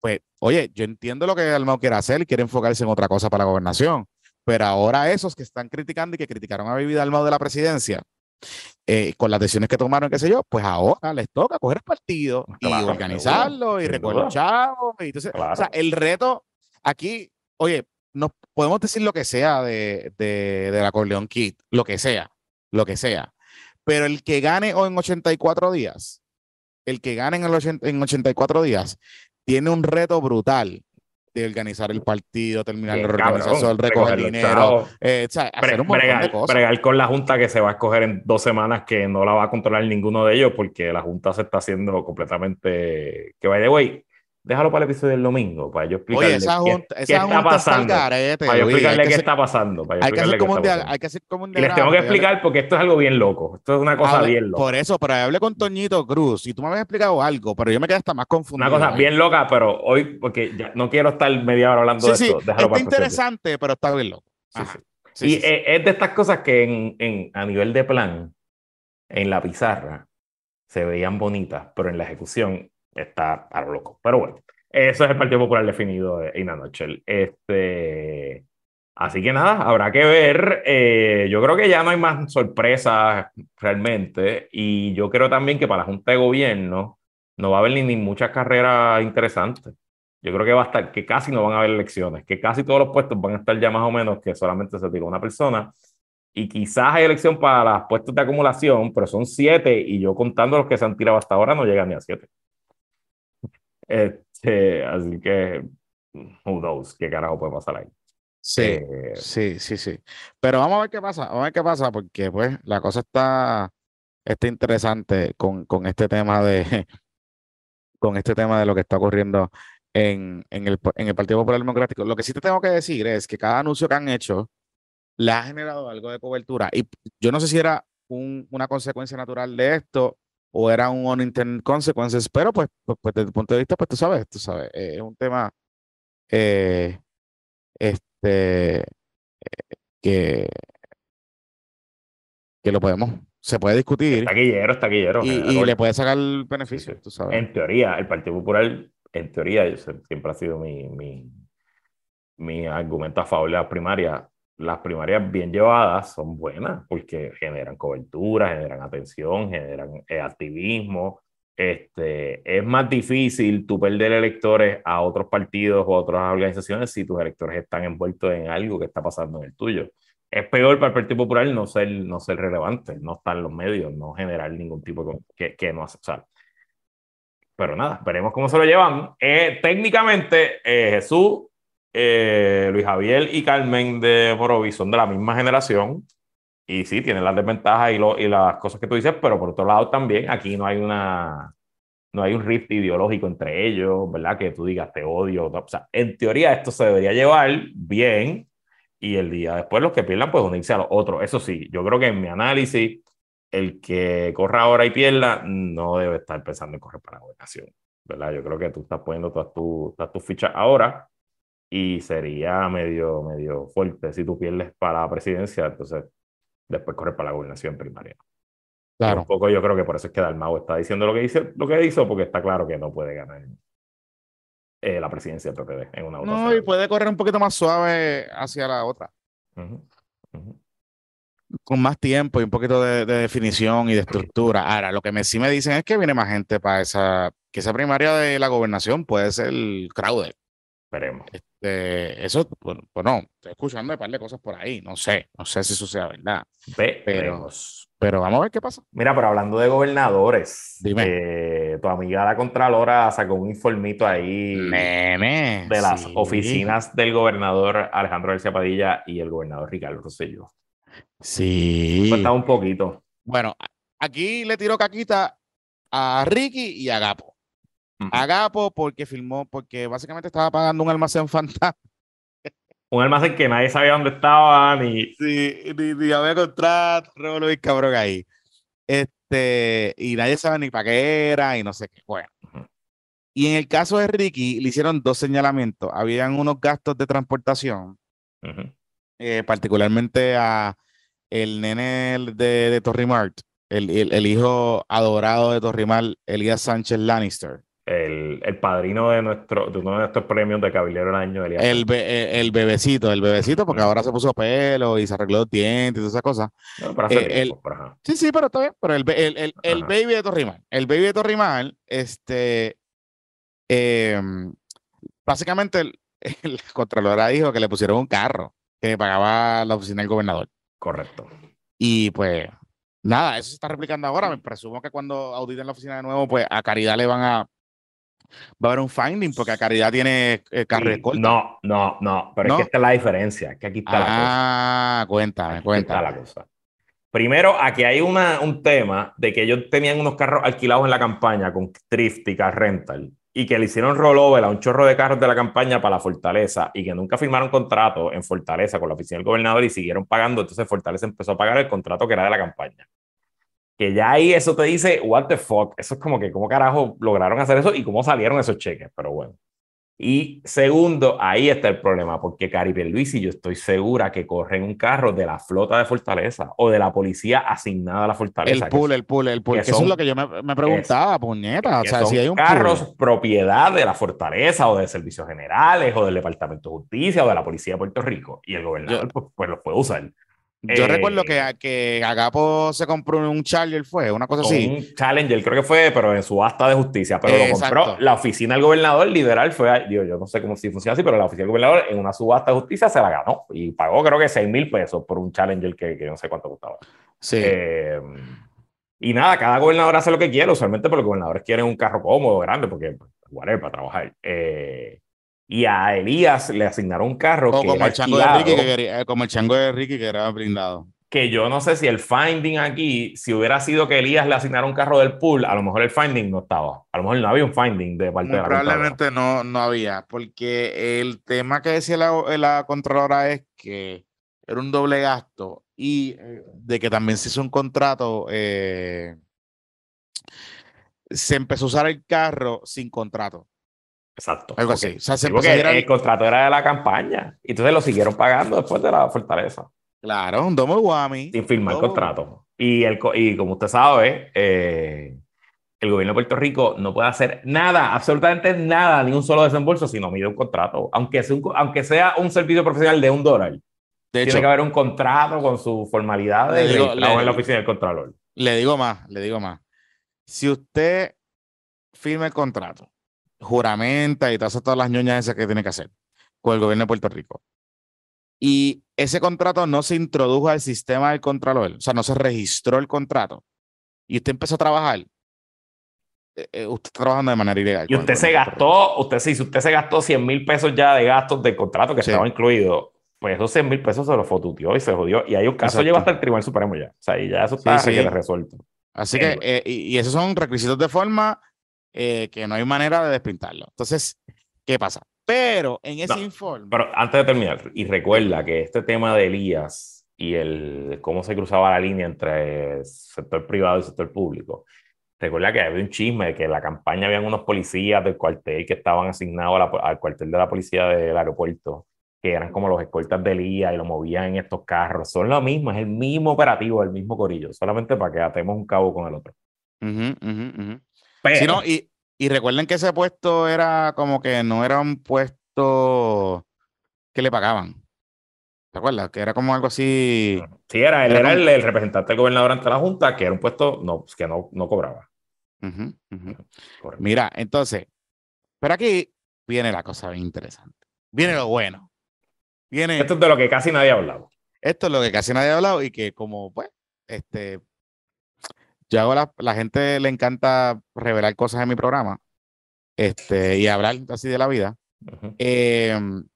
pues, oye, yo entiendo lo que Almao quiere hacer y quiere enfocarse en otra cosa para la gobernación, pero ahora esos que están criticando y que criticaron a Vivi Almao de la presidencia, eh, con las decisiones que tomaron, qué sé yo, pues ahora les toca coger el partido y organizarlo y recoger chavos. Y entonces, O sea, el reto aquí, oye, no podemos decir lo que sea de, de, de la Corleón Kit, lo que sea, lo que sea. Pero el que gane hoy en 84 días, el que gane en, el en 84 días, tiene un reto brutal de organizar el partido, terminar la organización, recoger dinero, eh, hacer un montón de cosas. Pregar con la Junta que se va a escoger en dos semanas que no la va a controlar ninguno de ellos porque la Junta se está haciendo completamente... Que vaya, güey, déjalo para el episodio del domingo, para yo explicarle Oye, esa junta, qué, está pasando. para yo explicarle qué está pasando. hay, que hacer como un día, hay que hacer como un Y les tengo que explicar porque esto es algo bien loco. Esto es una cosa bien loca. Por eso, pero hablé con Toñito Cruz y tú me habías explicado algo, pero yo me quedé hasta más confundido. Una cosa bien loca, pero hoy, porque ya no quiero estar media hora hablando de esto. Sí, está interesante, pero está bien loco. y es de estas cosas que en, en, a nivel de plan, en la pizarra, se veían bonitas, pero en la ejecución está a lo loco. Pero bueno, eso es el Partido Popular definido en la noche. Este, así que nada, habrá que ver. Eh, yo creo que ya no hay más sorpresas realmente. Y yo creo también que para la Junta de Gobierno no va a haber ni, ni muchas carreras interesantes. Yo creo que va a estar, que casi no van a haber elecciones, que casi todos los puestos van a estar ya más o menos que solamente se tira una persona. Y quizás hay elección para los puestos de acumulación, pero son siete y yo contando los que se han tirado hasta ahora no llegan ni a siete. Este, así que, who knows, qué carajo puede pasar ahí. Sí, eh, sí, sí, sí. Pero vamos a ver qué pasa, vamos a ver qué pasa, porque pues la cosa está, está interesante con, con este tema de *laughs* con este tema de lo que está ocurriendo en, en, el, en el Partido Popular Democrático. Lo que sí te tengo que decir es que cada anuncio que han hecho le ha generado algo de cobertura. Y yo no sé si era un, una consecuencia natural de esto o era un unintended consequences, pero pues, pues, pues, desde el punto de vista, pues tú sabes, tú sabes, eh, es un tema eh, este eh, que, que lo podemos, se puede discutir. Está guillero, está guillero. Y, y le puede sacar el beneficio, tú sabes. En teoría, el Partido Popular, en teoría, siempre ha sido mi, mi, mi argumento a favor de la primaria las primarias bien llevadas son buenas porque generan cobertura, generan atención, generan eh, activismo. Este, es más difícil tú perder electores a otros partidos o otras organizaciones si tus electores están envueltos en algo que está pasando en el tuyo. Es peor para el Partido Popular no ser, no ser relevante, no estar en los medios, no generar ningún tipo de... que, que no hace. pero nada, veremos cómo se lo llevan. Eh, técnicamente, eh, Jesús eh, Luis Javier y Carmen de Morovi son de la misma generación y sí, tienen las desventajas y, lo, y las cosas que tú dices, pero por otro lado también aquí no hay una no hay un rift ideológico entre ellos, ¿verdad? Que tú digas te odio. O sea, en teoría esto se debería llevar bien y el día después los que pierdan pues unirse a los otros. Eso sí, yo creo que en mi análisis el que corra ahora y pierda no debe estar pensando en correr para la gobernación, ¿verdad? Yo creo que tú estás poniendo todas, todas tus fichas ahora y sería medio, medio fuerte si tú pierdes para la presidencia, entonces después correr para la gobernación primaria. Claro. un poco yo creo que por eso es que Dalmau está diciendo lo que dice, lo que hizo, porque está claro que no puede ganar eh, la presidencia del PPD en una No, y puede correr un poquito más suave hacia la otra. Con más tiempo y un poquito de, definición y de estructura. Ahora, lo que me, sí me dicen es que viene más gente para esa, que esa primaria de la gobernación puede ser el Crowder. Esperemos. Este, eso, bueno, estoy escuchando de par de cosas por ahí. No sé, no sé si eso sea verdad. pero, pero vamos a ver qué pasa. Mira, pero hablando de gobernadores, Dime. Eh, tu amiga la Contralora sacó un informito ahí de las oficinas del gobernador Alejandro García Padilla y el gobernador Ricardo Rosselló. Sí. Cuenta un poquito. Bueno, aquí le tiro caquita a Ricky y a Gapo. Agapo porque filmó, porque básicamente estaba pagando un almacén *laughs* fantasma. Un almacén que nadie sabía dónde estaba, ni. Sí, ni, había contrato, y cabrón ahí. Este, y nadie sabe ni para qué era y no sé qué. Bueno. Y en el caso de Ricky, le hicieron dos señalamientos. Habían unos gastos de transportación, eh, particularmente a el nene de, de Torrimart, el, el, hijo adorado de Torrimart, Elías Sánchez Lannister. El, el, padrino de, nuestro, de uno de nuestros premios de Caballero del Año. El, el, bebecito, el bebecito, porque ahora se puso pelo y se arregló los dientes y todas esas cosas. Eh, sí, sí, pero está bien. Pero el, el, el baby de Torrimart, el baby de Torrimart, este, em, básicamente el, *laughs* el Contralora dijo que le pusieron un carro que pagaba la oficina del gobernador. Correcto. Y pues nada, eso se está replicando ahora. Me presumo que cuando auditen la oficina de nuevo, pues a Caridad le van a va a haber un finding porque a Caridad tiene eh, carro de No, no, no, pero es que esta es la diferencia, que aquí está la cosa. Ah, cuéntame, cuéntame. la cosa. Primero, aquí hay una, un tema de que ellos tenían unos carros alquilados en la campaña con Thrift y Car Rental y que le hicieron rollover a un chorro de carros de la campaña para la Fortaleza y que nunca firmaron contrato en Fortaleza con la oficina del gobernador y siguieron pagando, entonces Fortaleza empezó a pagar el contrato que era de la campaña. Que ya ahí eso te dice, what the fuck, eso es como que, ¿cómo carajo lograron hacer eso y cómo salieron esos cheques? Pero bueno. Y segundo, ahí está el problema, porque Caribe Luis y yo estoy segura que corren un carro de la flota de Fortaleza o de la policía asignada a la Fortaleza. El pool, el pool, el pool. eso es lo que yo me, preguntaba, puñeta. O sea, si hay un carros propiedad de la Fortaleza o de Servicios Generales o del Departamento de Justicia o de la Policía de Puerto Rico y el gobernador pues, pues los puede usar. Yo recuerdo que, eh, que Agapo se compró un Challenger, fue una cosa así. Un Challenger, creo que fue, pero en su asta de justicia. Pero lo compró la oficina del gobernador liberal. Fue, digo, yo no sé cómo si funciona así, pero la oficina del gobernador en una subasta de justicia se la ganó y pagó, creo que 6 mil pesos por un Challenger que, que, no sé cuánto costaba. Sí. Eh, y nada, cada gobernador hace lo que quiere, usualmente porque los gobernadores quieren un carro cómodo, grande, porque, whatever, para trabajar. Eh, y a Elías le asignaron un carro. que como, el chango de Ricky que quería, eh, como el chango de Ricky que era brindado. Que yo no sé si el finding aquí, si hubiera sido que Elías le asignara un carro del pool, a lo mejor el finding no estaba. A lo mejor no había un finding de parte de la Probablemente no, no había, porque el tema que decía la, la Contralora es que era un doble gasto y eh, de que también se hizo un contrato. Eh, se empezó a usar el carro sin contrato. Exacto. Algo así. O sea, se el contrato era de la campaña. Y entonces lo siguieron pagando después de la fortaleza. Claro, un domo guami. Sin firmar contrato. Y, el, y como usted sabe, eh, el gobierno de Puerto Rico no puede hacer nada, absolutamente nada, ni un solo desembolso si no mide un contrato. Aunque sea un, aunque sea un servicio profesional de un dólar. De tiene que haber un contrato con su formalidad de en la oficina del Contralor. Le digo más, le digo más. Si usted firma el contrato juramenta y todas, todas las ñoñas esas que tiene que hacer con el gobierno de Puerto Rico. Y ese contrato no se introdujo al sistema del Contralor, o sea, no se registró el contrato. Y usted empezó a trabajar. Eh, eh, usted está trabajando de manera ilegal. Y usted se gastó, usted sí, si usted se gastó 100 mil pesos ya de gastos de contrato que estaba incluido, pues esos 100 mil pesos se lo fotuteó y se jodió. Y hay un caso lleva hasta el Tribunal Supremo ya. O sea, y ya eso está resuelto. Así que, eh, y, y, esos son requisitos de forma eh, que no hay manera de despintarlo. Entonces, ¿qué pasa? Pero en ese informe. Pero antes de terminar, y recuerda que este tema de Elías y el cómo se cruzaba la línea entre el sector privado y el sector público. Recuerda que había un chisme de que en la campaña habían unos policías del cuartel que estaban asignados al cuartel de la policía del aeropuerto, que eran como los escoltas de Elías y lo movían en estos carros. Son lo mismo, es el mismo operativo, el mismo corillo, solamente para que atemos un cabo con el otro. Uh y, y recuerden que ese puesto era como que no era un puesto que le pagaban. ¿Te acuerdas? Que era como algo así. Sí, era, él era, el, representante del gobernador ante la Junta, que era un puesto no, que no, no cobraba. Mira, entonces, pero aquí viene la cosa bien interesante. Viene lo bueno. Viene, esto es de lo que casi nadie ha hablado. Esto es lo que casi nadie ha hablado y que como, pues, este, yo hago la, la gente le encanta revelar cosas en mi programa este, y hablar así de la vida. Em,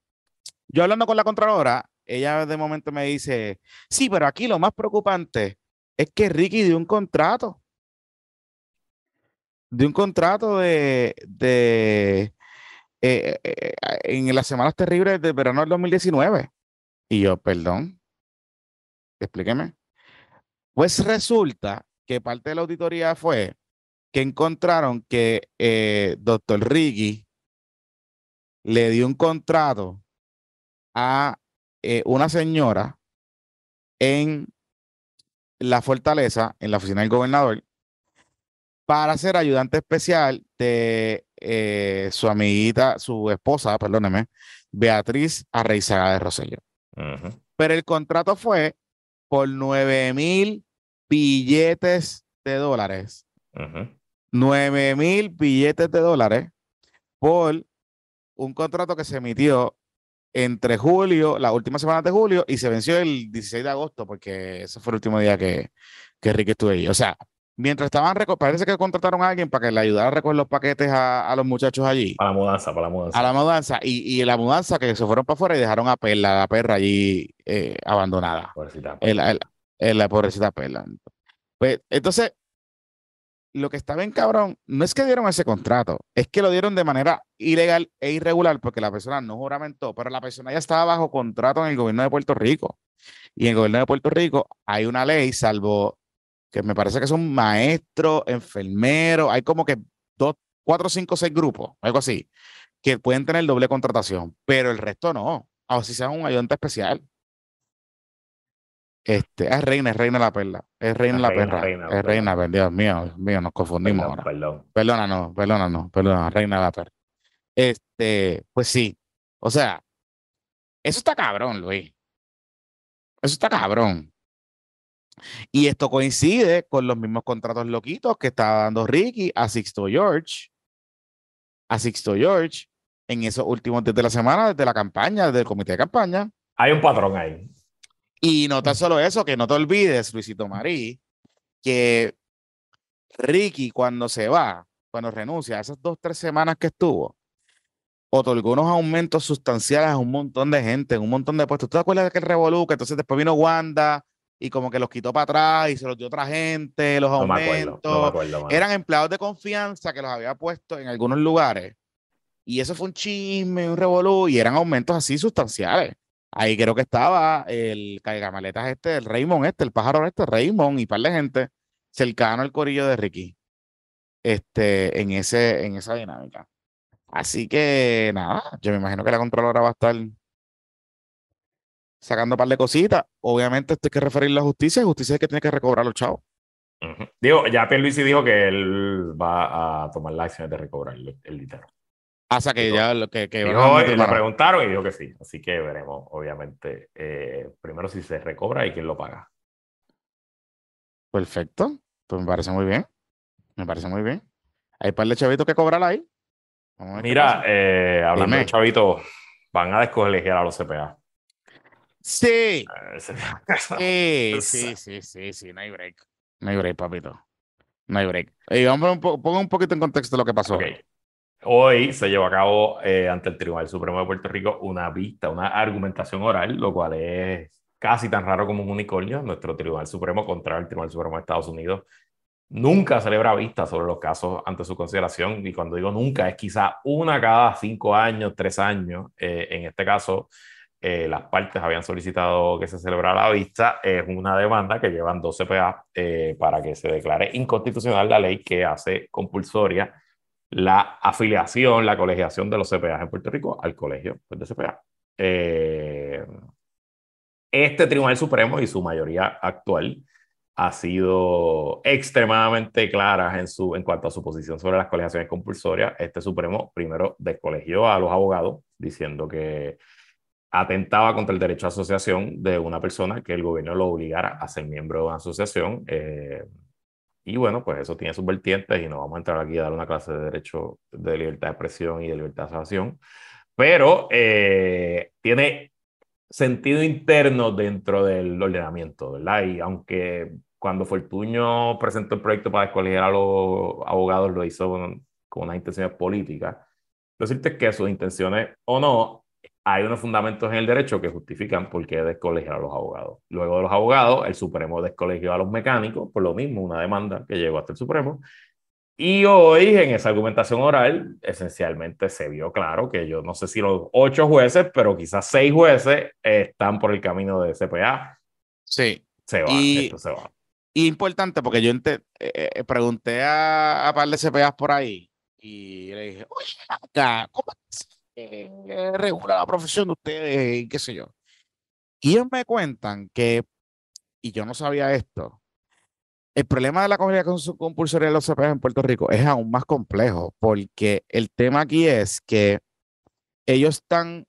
yo hablando con la Contralora, ella de momento me dice, sí, pero aquí lo más preocupante es que Ricky dio un contrato. De un contrato de, de eh, eh, en las semanas terribles del verano del 2019. Y yo, perdón, explíqueme. Pues resulta que parte de la auditoría fue que encontraron que eh, doctor Ricky le dio un contrato a eh, una señora en la fortaleza, en la oficina del gobernador, para ser ayudante especial de eh, su amiguita, su esposa, perdóneme, Beatriz Arreizaga de Rosello. Pero el contrato fue por 9 mil billetes de dólares. nueve 9 mil billetes de dólares por un contrato que se emitió entre julio, la última semana de julio, y se venció el 16 de agosto, porque ese fue el último día que, que Ricky estuvo ahí. O sea, mientras estaban, parece que contrataron a alguien para que le ayudara a recoger los paquetes a, los muchachos allí. Para la mudanza, para la mudanza. A la mudanza. Y, y la mudanza que se fueron para afuera y dejaron a Perla, la perra allí eh, abandonada. Pobrecita. la pobrecita Perla. Pues entonces, lo que está bien cabrón, no es que dieron ese contrato, es que lo dieron de manera ilegal e irregular porque la persona no juramentó, pero la persona ya estaba bajo contrato en el gobierno de Puerto Rico. Y en el gobierno de Puerto Rico hay una ley, salvo que me parece que son maestros, enfermeros, hay como que dos, cuatro, cinco, seis grupos, algo así, que pueden tener doble contratación, pero el resto no, o si sea un ayudante especial. Este, es reina, es reina la perla. Es reina la perra. es reina, Dios mío, Dios mío, nos confundimos ahora. Perdón. Perdona, no, perdona, no, perdona, reina la perra. Este, pues sí. O sea, eso está cabrón, Luis. Eso está cabrón. Y esto coincide con los mismos contratos loquitos que estaba dando Ricky a Sixto George. A Sixto George en esos últimos días de la semana, desde la campaña, desde el comité de campaña. Hay un patrón ahí. Y no tan solo eso, que no te olvides, Luisito Marí, que Ricky cuando se va, cuando renuncia a esas dos, tres semanas que estuvo, otorgó unos aumentos sustanciales a un montón de gente, un montón de puestos. ¿Tú te acuerdas de aquel revolú? Que entonces después vino Wanda y como que los quitó para atrás y se los dio otra gente, los aumentos. Eran empleados de confianza que los había puesto en algunos lugares. Y eso fue un chisme, un revolú, y eran aumentos así sustanciales. Ahí creo que estaba el cargamaletas este, el Raymond este, el pájaro este, Raymond y par de gente cercano al corillo de Ricky. Este, en, ese, en esa dinámica. Así que nada, yo me imagino que la controladora va a estar sacando un par de cositas. Obviamente esto hay que referirle a la justicia, justicia es que tiene que recobrar los chavos. Digo, ya Pierluisi dijo que él va a tomar la acción de recobrar el, el dinero. Hasta que ya lo que, que le preguntaron y dijo que sí. Así que veremos, obviamente, eh, primero si se recobra y quién lo paga. Perfecto. Pues me parece muy bien. Me parece muy bien. Hay un par de chavitos que cobrar ahí. Mira, eh, hablando de chavitos, van a descolegiar a los CPA. *laughs* Sí. sí, sí, sí, sí, sí, no hay break. No hay break, papito. No hay break. Y vamos a pongo un poquito en contexto lo que pasó. Okay. Hoy se llevó a cabo eh, ante el Tribunal Supremo de Puerto Rico una vista, una argumentación oral, lo cual es casi tan raro como un unicornio. Nuestro Tribunal Supremo contra el Tribunal Supremo de Estados Unidos nunca celebra vistas sobre los casos ante su consideración. Y cuando digo nunca, es quizá una cada cinco años, tres años. Eh, en este caso, eh, las partes habían solicitado que se celebrara la vista. Es una demanda que llevan 12 CPA para que se declare inconstitucional la ley que hace compulsoria la afiliación, la colegiación de los CPA en Puerto Rico al colegio pues, de CPA. Eh, este Tribunal Supremo y su mayoría actual ha sido extremadamente clara en, su, en cuanto a su posición sobre las colegiaciones compulsorias. Este Supremo primero descolegió a los abogados diciendo que atentaba contra el derecho a asociación de una persona que el gobierno lo obligara a ser miembro de una asociación. Eh, y bueno, pues eso tiene sus vertientes y no vamos a entrar aquí a dar una clase de derecho de libertad de expresión y de libertad de asociación, pero eh, tiene sentido interno dentro del ordenamiento, ¿verdad? Y aunque cuando Fortuño presentó el proyecto para descolegiar a los abogados, lo hizo con, con unas intenciones políticas, decirte que sus intenciones o no hay unos fundamentos en el derecho que justifican por qué descolegiar a los abogados. Luego de los abogados, el Supremo descolegió a los mecánicos, por lo mismo, una demanda que llegó hasta el Supremo. Y hoy, en esa argumentación oral, esencialmente se vio claro que yo no sé si los ocho jueces, pero quizás seis jueces están por el camino de CPA. Sí. Se va, y, esto se va. importante, porque yo eh, eh, pregunté a, a par de CPAs por ahí y le dije, oye, acá, ¿cómo eh, regula la profesión de ustedes y qué sé yo. Y ellos me cuentan que, y yo no sabía esto, el problema de la comunicación compulsoria de los CPA en Puerto Rico es aún más complejo porque el tema aquí es que ellos están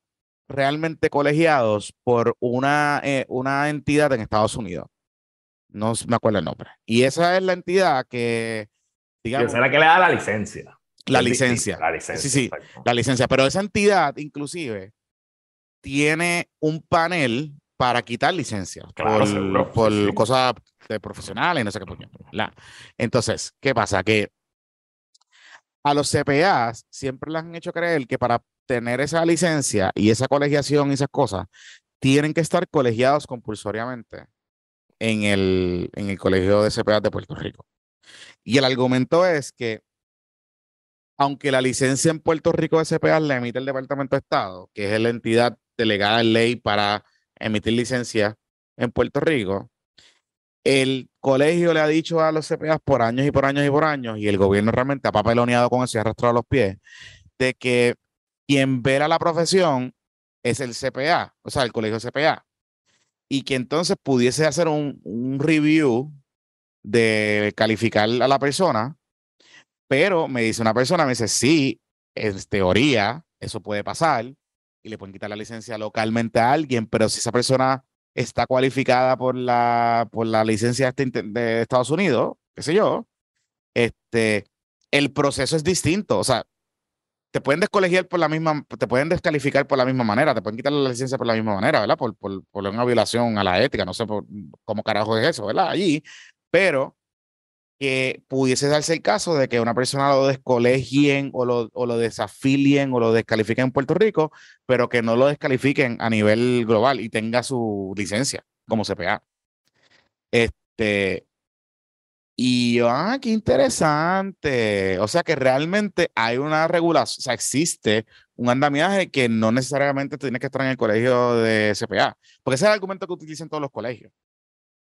realmente colegiados por una, eh, una entidad en Estados Unidos. No me acuerdo el nombre. Y esa es la entidad que, digamos... Esa es la que le da la licencia. La licencia. La licencia. Sí, sí, la licencia. Pero esa entidad, inclusive, tiene un panel para quitar licencias por, por cosas de profesionales, no sé qué. La. Entonces, ¿qué pasa? Que a los CPAs siempre les han hecho creer que para tener esa licencia y esa colegiación y esas cosas, tienen que estar colegiados compulsoriamente en el, en el Colegio de CPAs de Puerto Rico. Y el argumento es que, aunque la licencia en Puerto Rico de CPAs la emite el Departamento de Estado, que es la entidad delegada en ley para emitir licencia en Puerto Rico, el colegio le ha dicho a los CPAs por años y por años y por años, y el gobierno realmente ha papeloneado con eso y ha arrastrado los pies, de que quien vela la profesión es el CPA, o sea, el colegio CPA. Y que entonces pudiese hacer un review de calificar a la persona, pero me dice una persona, me dice, sí, en teoría eso puede pasar y le pueden quitar la licencia localmente a alguien, pero si esa persona está cualificada por la, por la licencia de, de Estados Unidos, qué sé yo, este, el proceso es distinto. O sea, te pueden descolegiar por la misma, te pueden descalificar por la misma manera, te pueden quitar la licencia por la misma manera, ¿verdad? Por, por, por una violación a la ética, no sé cómo carajo es eso, ¿verdad? Allí, pero que pudiese darse el caso de que una persona lo descolegien o lo, o lo desafilien o lo descalifiquen en Puerto Rico, pero que no lo descalifiquen a nivel global y tenga su licencia como CPA. Este, y ah, qué interesante. O sea que realmente hay una regulación, o sea, existe un andamiaje que no necesariamente tiene que estar en el colegio de CPA, porque ese es el argumento que utilizan todos los colegios.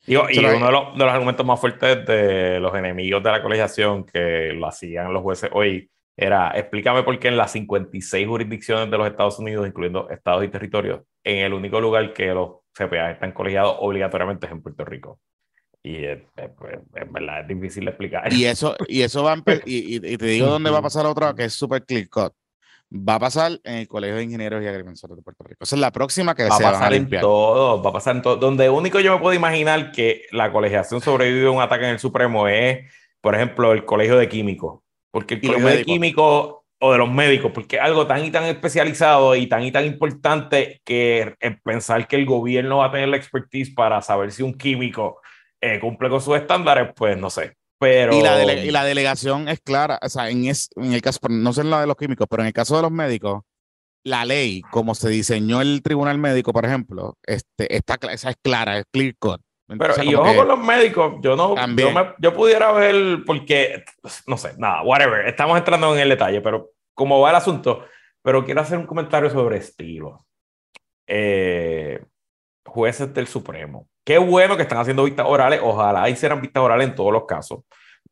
Y, uno de los, de los, argumentos más fuertes de los enemigos de la colegiación que lo hacían los jueces hoy era, explícame por qué en las 56 jurisdicciones de los Estados Unidos, incluyendo estados y territorios, en el único lugar que los CPA están colegiados obligatoriamente es en Puerto Rico. Y es, pues, verdad, es difícil de explicar. Y eso, y eso va a y, y, te digo dónde va a pasar otra que es súper clear cut. Va a pasar en el Colegio de Ingenieros y Agrimensores de Puerto Rico. Esa es la próxima que va se a pasar en todo, va a pasar en todo. Donde único yo me puedo imaginar que la colegiación sobrevive a un ataque en el Supremo es, por ejemplo, el Colegio de Químicos. Porque el Colegio de Químicos o de los médicos, porque es algo tan y tan especializado y tan y tan importante que pensar que el gobierno va a tener la expertise para saber si un químico eh, cumple con sus estándares, pues no sé. Pero... Y la, y la delegación es clara, o sea, en, es, en el caso, no sé en la de los químicos, pero en el caso de los médicos, la ley, como se diseñó el tribunal médico, por ejemplo, este, está, esa es clara, es clear cut. pero, y ojo con los médicos, yo no, yo, yo, pudiera ver, porque, no sé, nada, whatever, estamos entrando en el detalle, pero como va el asunto, pero quiero hacer un comentario sobre estilo. Eh, jueces del Supremo. Qué bueno que están haciendo vistas orales. Ojalá hicieran vistas orales en todos los casos.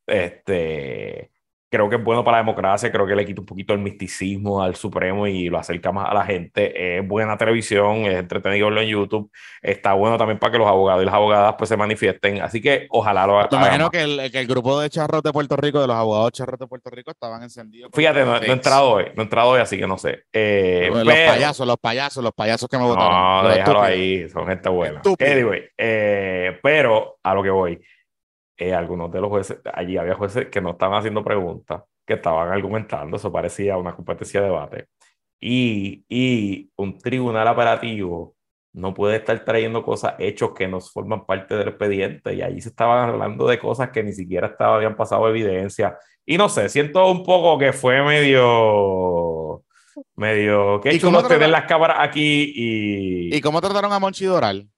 Este, creo que es bueno para la democracia, creo que le quita un poquito el misticismo al Supremo y lo acerca más a la gente. Es buena televisión, es entretenido en YouTube, está bueno también para que los abogados y las abogadas pues se manifiesten, así que ojalá lo hagan. Me imagino que el, que el, grupo de charros de Puerto Rico, de los abogados charros de Puerto Rico, estaban encendidos. Fíjate, no, he entrado hoy, no he entrado hoy, así que no sé. Eh, los payasos, los payasos, los payasos que me votaron. No, déjalo ahí, son gente buena. Anyway, eh, pero a lo que voy eh, algunos de los jueces, allí había jueces que no estaban haciendo preguntas, que estaban argumentando, eso parecía una competencia de debate. Y, y un tribunal operativo no puede estar trayendo cosas, hechos que no forman parte del expediente. Y allí se estaban hablando de cosas que ni siquiera estaba, habían pasado evidencia. Y no sé, siento un poco que fue medio. Medio. Que hecho uno tener las cámaras aquí y. ¿Y cómo trataron a Monchi Doral?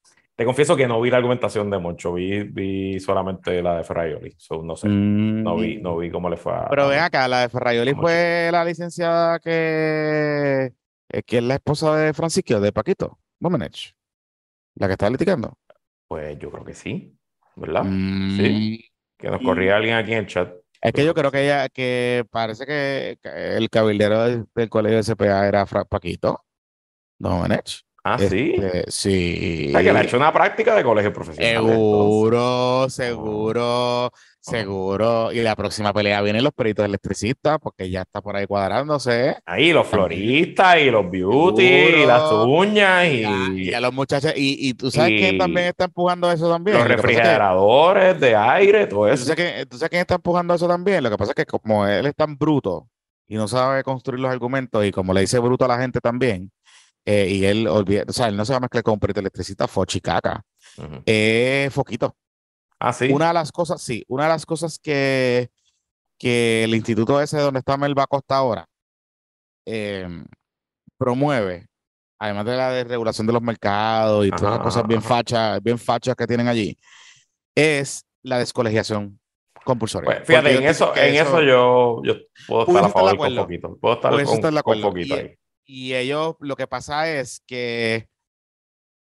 Te confieso que no vi la argumentación de Moncho, vi, vi solamente la de Ferraioli. no sé, no, vi, no vi cómo le fue a. Pero ven acá, la de Ferraioli fue la licenciada que, eh, que es la esposa de Francisco, de Paquito Momenech. La que está litigando. Pues yo creo que sí, ¿verdad? Sí. Mm. Que nos corría alguien aquí en el chat. Es que yo creo que ella, que parece que el cabildero del, colegio de CPA era Paquito Domenech. Ah, sí. Este, sí. O sea, que le ha hecho una práctica de colegio profesional. Seguro, seguro, seguro. Y la próxima pelea vienen los peritos electricistas, porque ya está por ahí cuadrándose. Ahí, los floristas y los beauty y las uñas y. Y a, los muchachos. Y, tú sabes quién también está empujando eso también. Los refrigeradores de aire, todo eso. ¿Tú sabes, ¿Tú sabes quién está empujando eso también? Lo que pasa es que como él es tan bruto y no sabe construir los argumentos, y como le dice bruto a la gente también eh, y él olvida, o sea, él no se va a mezclar con un perito electricista, fochicaca. Eh, foquito. Ah, sí. Una de las cosas, sí, una de las cosas que, que el instituto ese donde está Melba Costa ahora em, promueve, además de la desregulación de los mercados y todas las cosas bien fachas, bien fachas que tienen allí, es la descolegiación compulsoria. Pues, fíjate, en eso, en eso, yo, yo puedo estar a favor con poquito. Puedo estar con, con poquito ahí. Y ellos, lo que pasa es que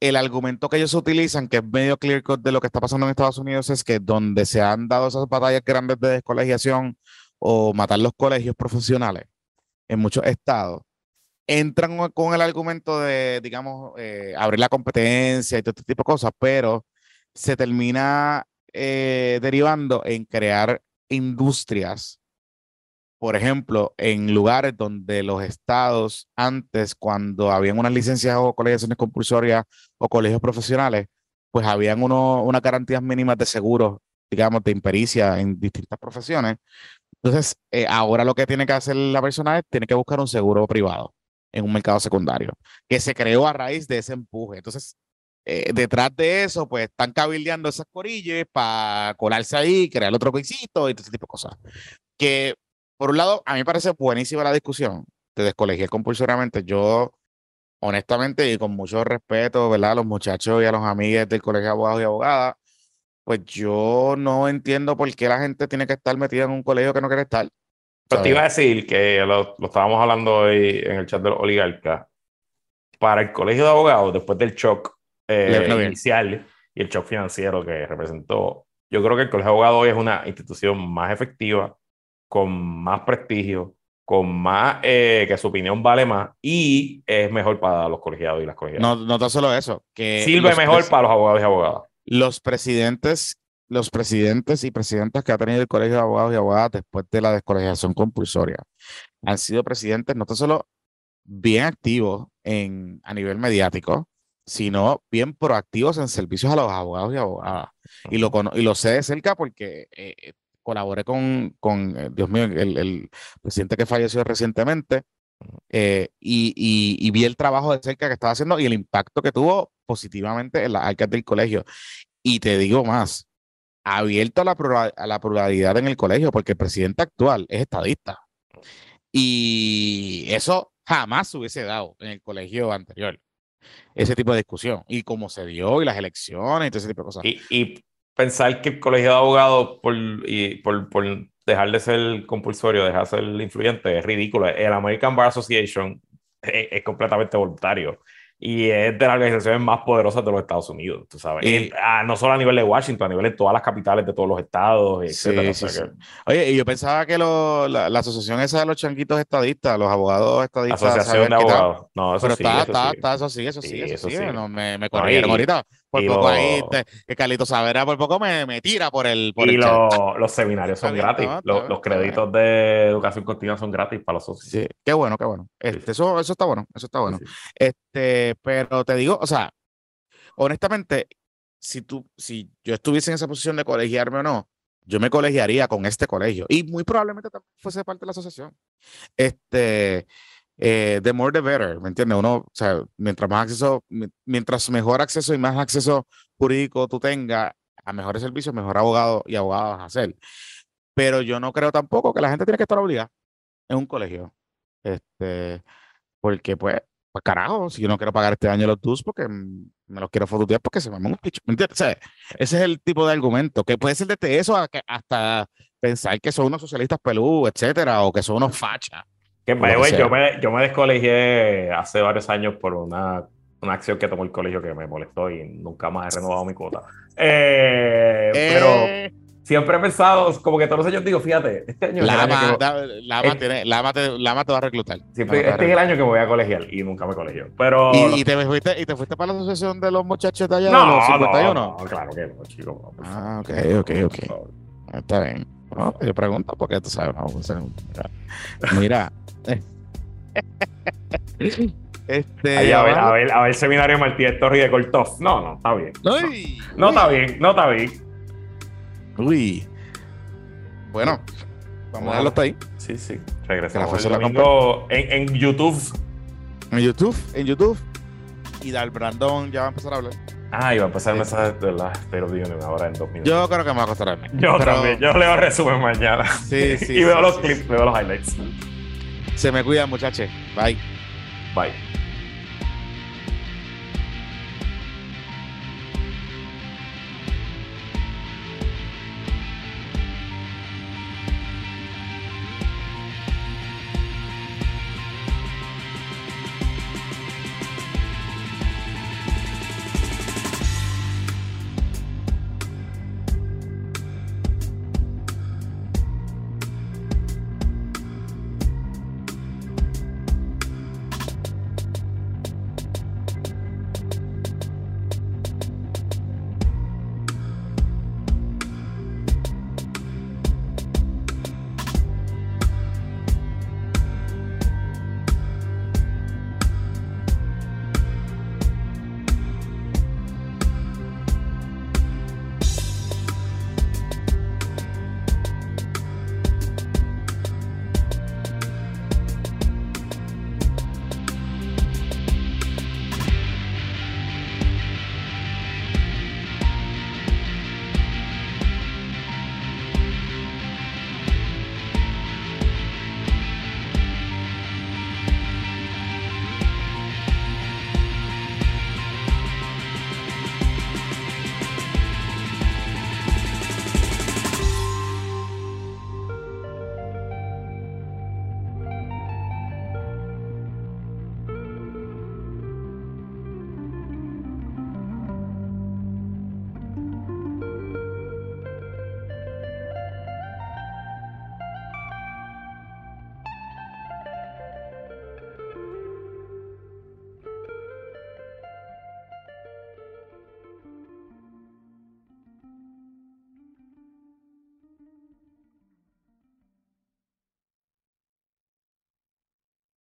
el argumento que ellos utilizan, que es medio clear cut de lo que está pasando en Estados Unidos, es que donde se han dado esas batallas grandes de descolegiación o matar los colegios profesionales en muchos estados, entran con el argumento de, digamos, eh, abrir la competencia y todo este tipo de cosas, pero se termina eh, derivando en crear industrias por ejemplo, en lugares donde los estados antes, cuando habían unas licencias o colegiaciones compulsorias o colegios profesionales, pues habían unas garantías mínimas de seguros, digamos, de impericia en distintas profesiones. Entonces, eh, ahora lo que tiene que hacer la persona es, tiene que buscar un seguro privado en un mercado secundario, que se creó a raíz de ese empuje. Entonces, eh, detrás de eso, pues están cabildeando esas corillas para colarse ahí, crear otro quisito y todo ese tipo de cosas. Que por un lado, a mí me parece buenísima la discusión de descolegiar compulsoriamente. Yo, honestamente, y con mucho respeto, ¿verdad? A los muchachos y a los amigos del colegio de abogados y abogadas, pues yo no entiendo por qué la gente tiene que estar metida en un colegio que no quiere estar. Pero te iba a decir que lo, estábamos hablando hoy en el chat de los oligarcas. Para el colegio de abogados, después del shock eh, inicial y el shock financiero que representó, yo creo que el colegio de abogados hoy es una institución más efectiva, con más prestigio, con más, eh, que su opinión vale más y es mejor para los colegiados y las colegiadas. No, no tan solo eso, que sirve mejor para los abogados y abogadas. Los presidentes, los presidentes y presidentas que ha tenido el colegio de abogados y abogadas después de la descolegiación compulsoria han sido presidentes no tan solo bien activos en, a nivel mediático, sino bien proactivos en servicios a los abogados y abogadas. Y lo, y lo sé de cerca porque eh, colaboré con, con eh, Dios mío, el, presidente que falleció recientemente eh, y, vi el trabajo de cerca que estaba haciendo y el impacto que tuvo positivamente en las arcas del colegio. Y te digo más, abierto a la, a la pluralidad en el colegio, porque el presidente actual es estadista. Y eso jamás se hubiese dado en el colegio anterior ese tipo de discusión y cómo se dio y las elecciones y todo ese tipo de cosas. y pensar que el colegio de abogados, por, y por, por dejar de ser compulsorio, dejar de ser influyente, es ridículo. El American Bar Association es completamente voluntario y es de las organizaciones más poderosas de los Estados Unidos, tú sabes. Y, ah, no solo a nivel de Washington, a nivel de todas las capitales de todos los estados, etc. Oye, y yo pensaba que la, asociación esa de los changuitos estadistas, los abogados estadistas. Asociación de abogados. No, eso Pero sí, está, eso está, sí. está, eso sí, eso sí, eso, sí. No, me, me corrieron ahorita. Por poco ahí, que Carlito Savera por poco me, me tira por el. Por y el los seminarios son gratis. los, los créditos de educación continua son gratis para los socios. Sí, qué bueno, qué bueno. Este, eso, eso está bueno, eso está bueno. Este, pero te digo, o sea, honestamente, si tú, si yo estuviese en esa posición de colegiarme o no, yo me colegiaría con este colegio y muy probablemente también fuese parte de la asociación. Este, eh, the more the better, ¿me entiendes? Uno, o sea, mientras más acceso, mientras mejor acceso y más acceso jurídico tú tengas a mejores servicios, mejor abogado y abogada vas a ser. Pero yo no creo tampoco que la gente tiene que estar obligada en un colegio. Este, porque pues, pues carajo, si yo no quiero pagar este año los DUS porque me los quiero fototear porque se me un picho. ¿Me entiendes? O sea, ese es el tipo de argumento que puede ser desde eso hasta pensar que son unos socialistas pelú, etcétera, o que son unos fachas yo, me, yo me descolegié hace varios años por una, una acción que tomó el colegio que me molestó y nunca más he renovado mi cuota. Eh, pero, siempre he pensado, como que todos los años digo, fíjate, este año la es el año que, Lama, tiene, Lama, te, va a reclutar. Siempre, este es el año que me voy a colegiar y nunca me colegió. Pero... ¿Y, y, te fuiste, ¿Y te fuiste para la asociación de los muchachos de allá no, de los 51? No, no, claro que no, chico. ah, ok, ok, ok. Está bien. No, yo pregunto porque tú sabes. mira. *laughs* este, Ahí, a, ver, a, ver, a ver, seminario Martínez Torri de Cortov. No, no, está bien. Uy, no, no está bien, no está bien. Uy. Bueno, vamos a dejarlo hasta ahí. Sí, sí. Regresamos el domingo en, en YouTube. En YouTube, en YouTube. Y Dal Brandon ya va a empezar a hablar. Ah, iba a empezar sí. mensajes de la pero ahora en dos minutos. Yo creo que me va a costar mí. Yo pero... también. Yo leo resumen mañana. Sí, *laughs* sí. y veo sí, los sí. clips, veo los highlights. Se me cuidan, muchachos. Bye. Bye.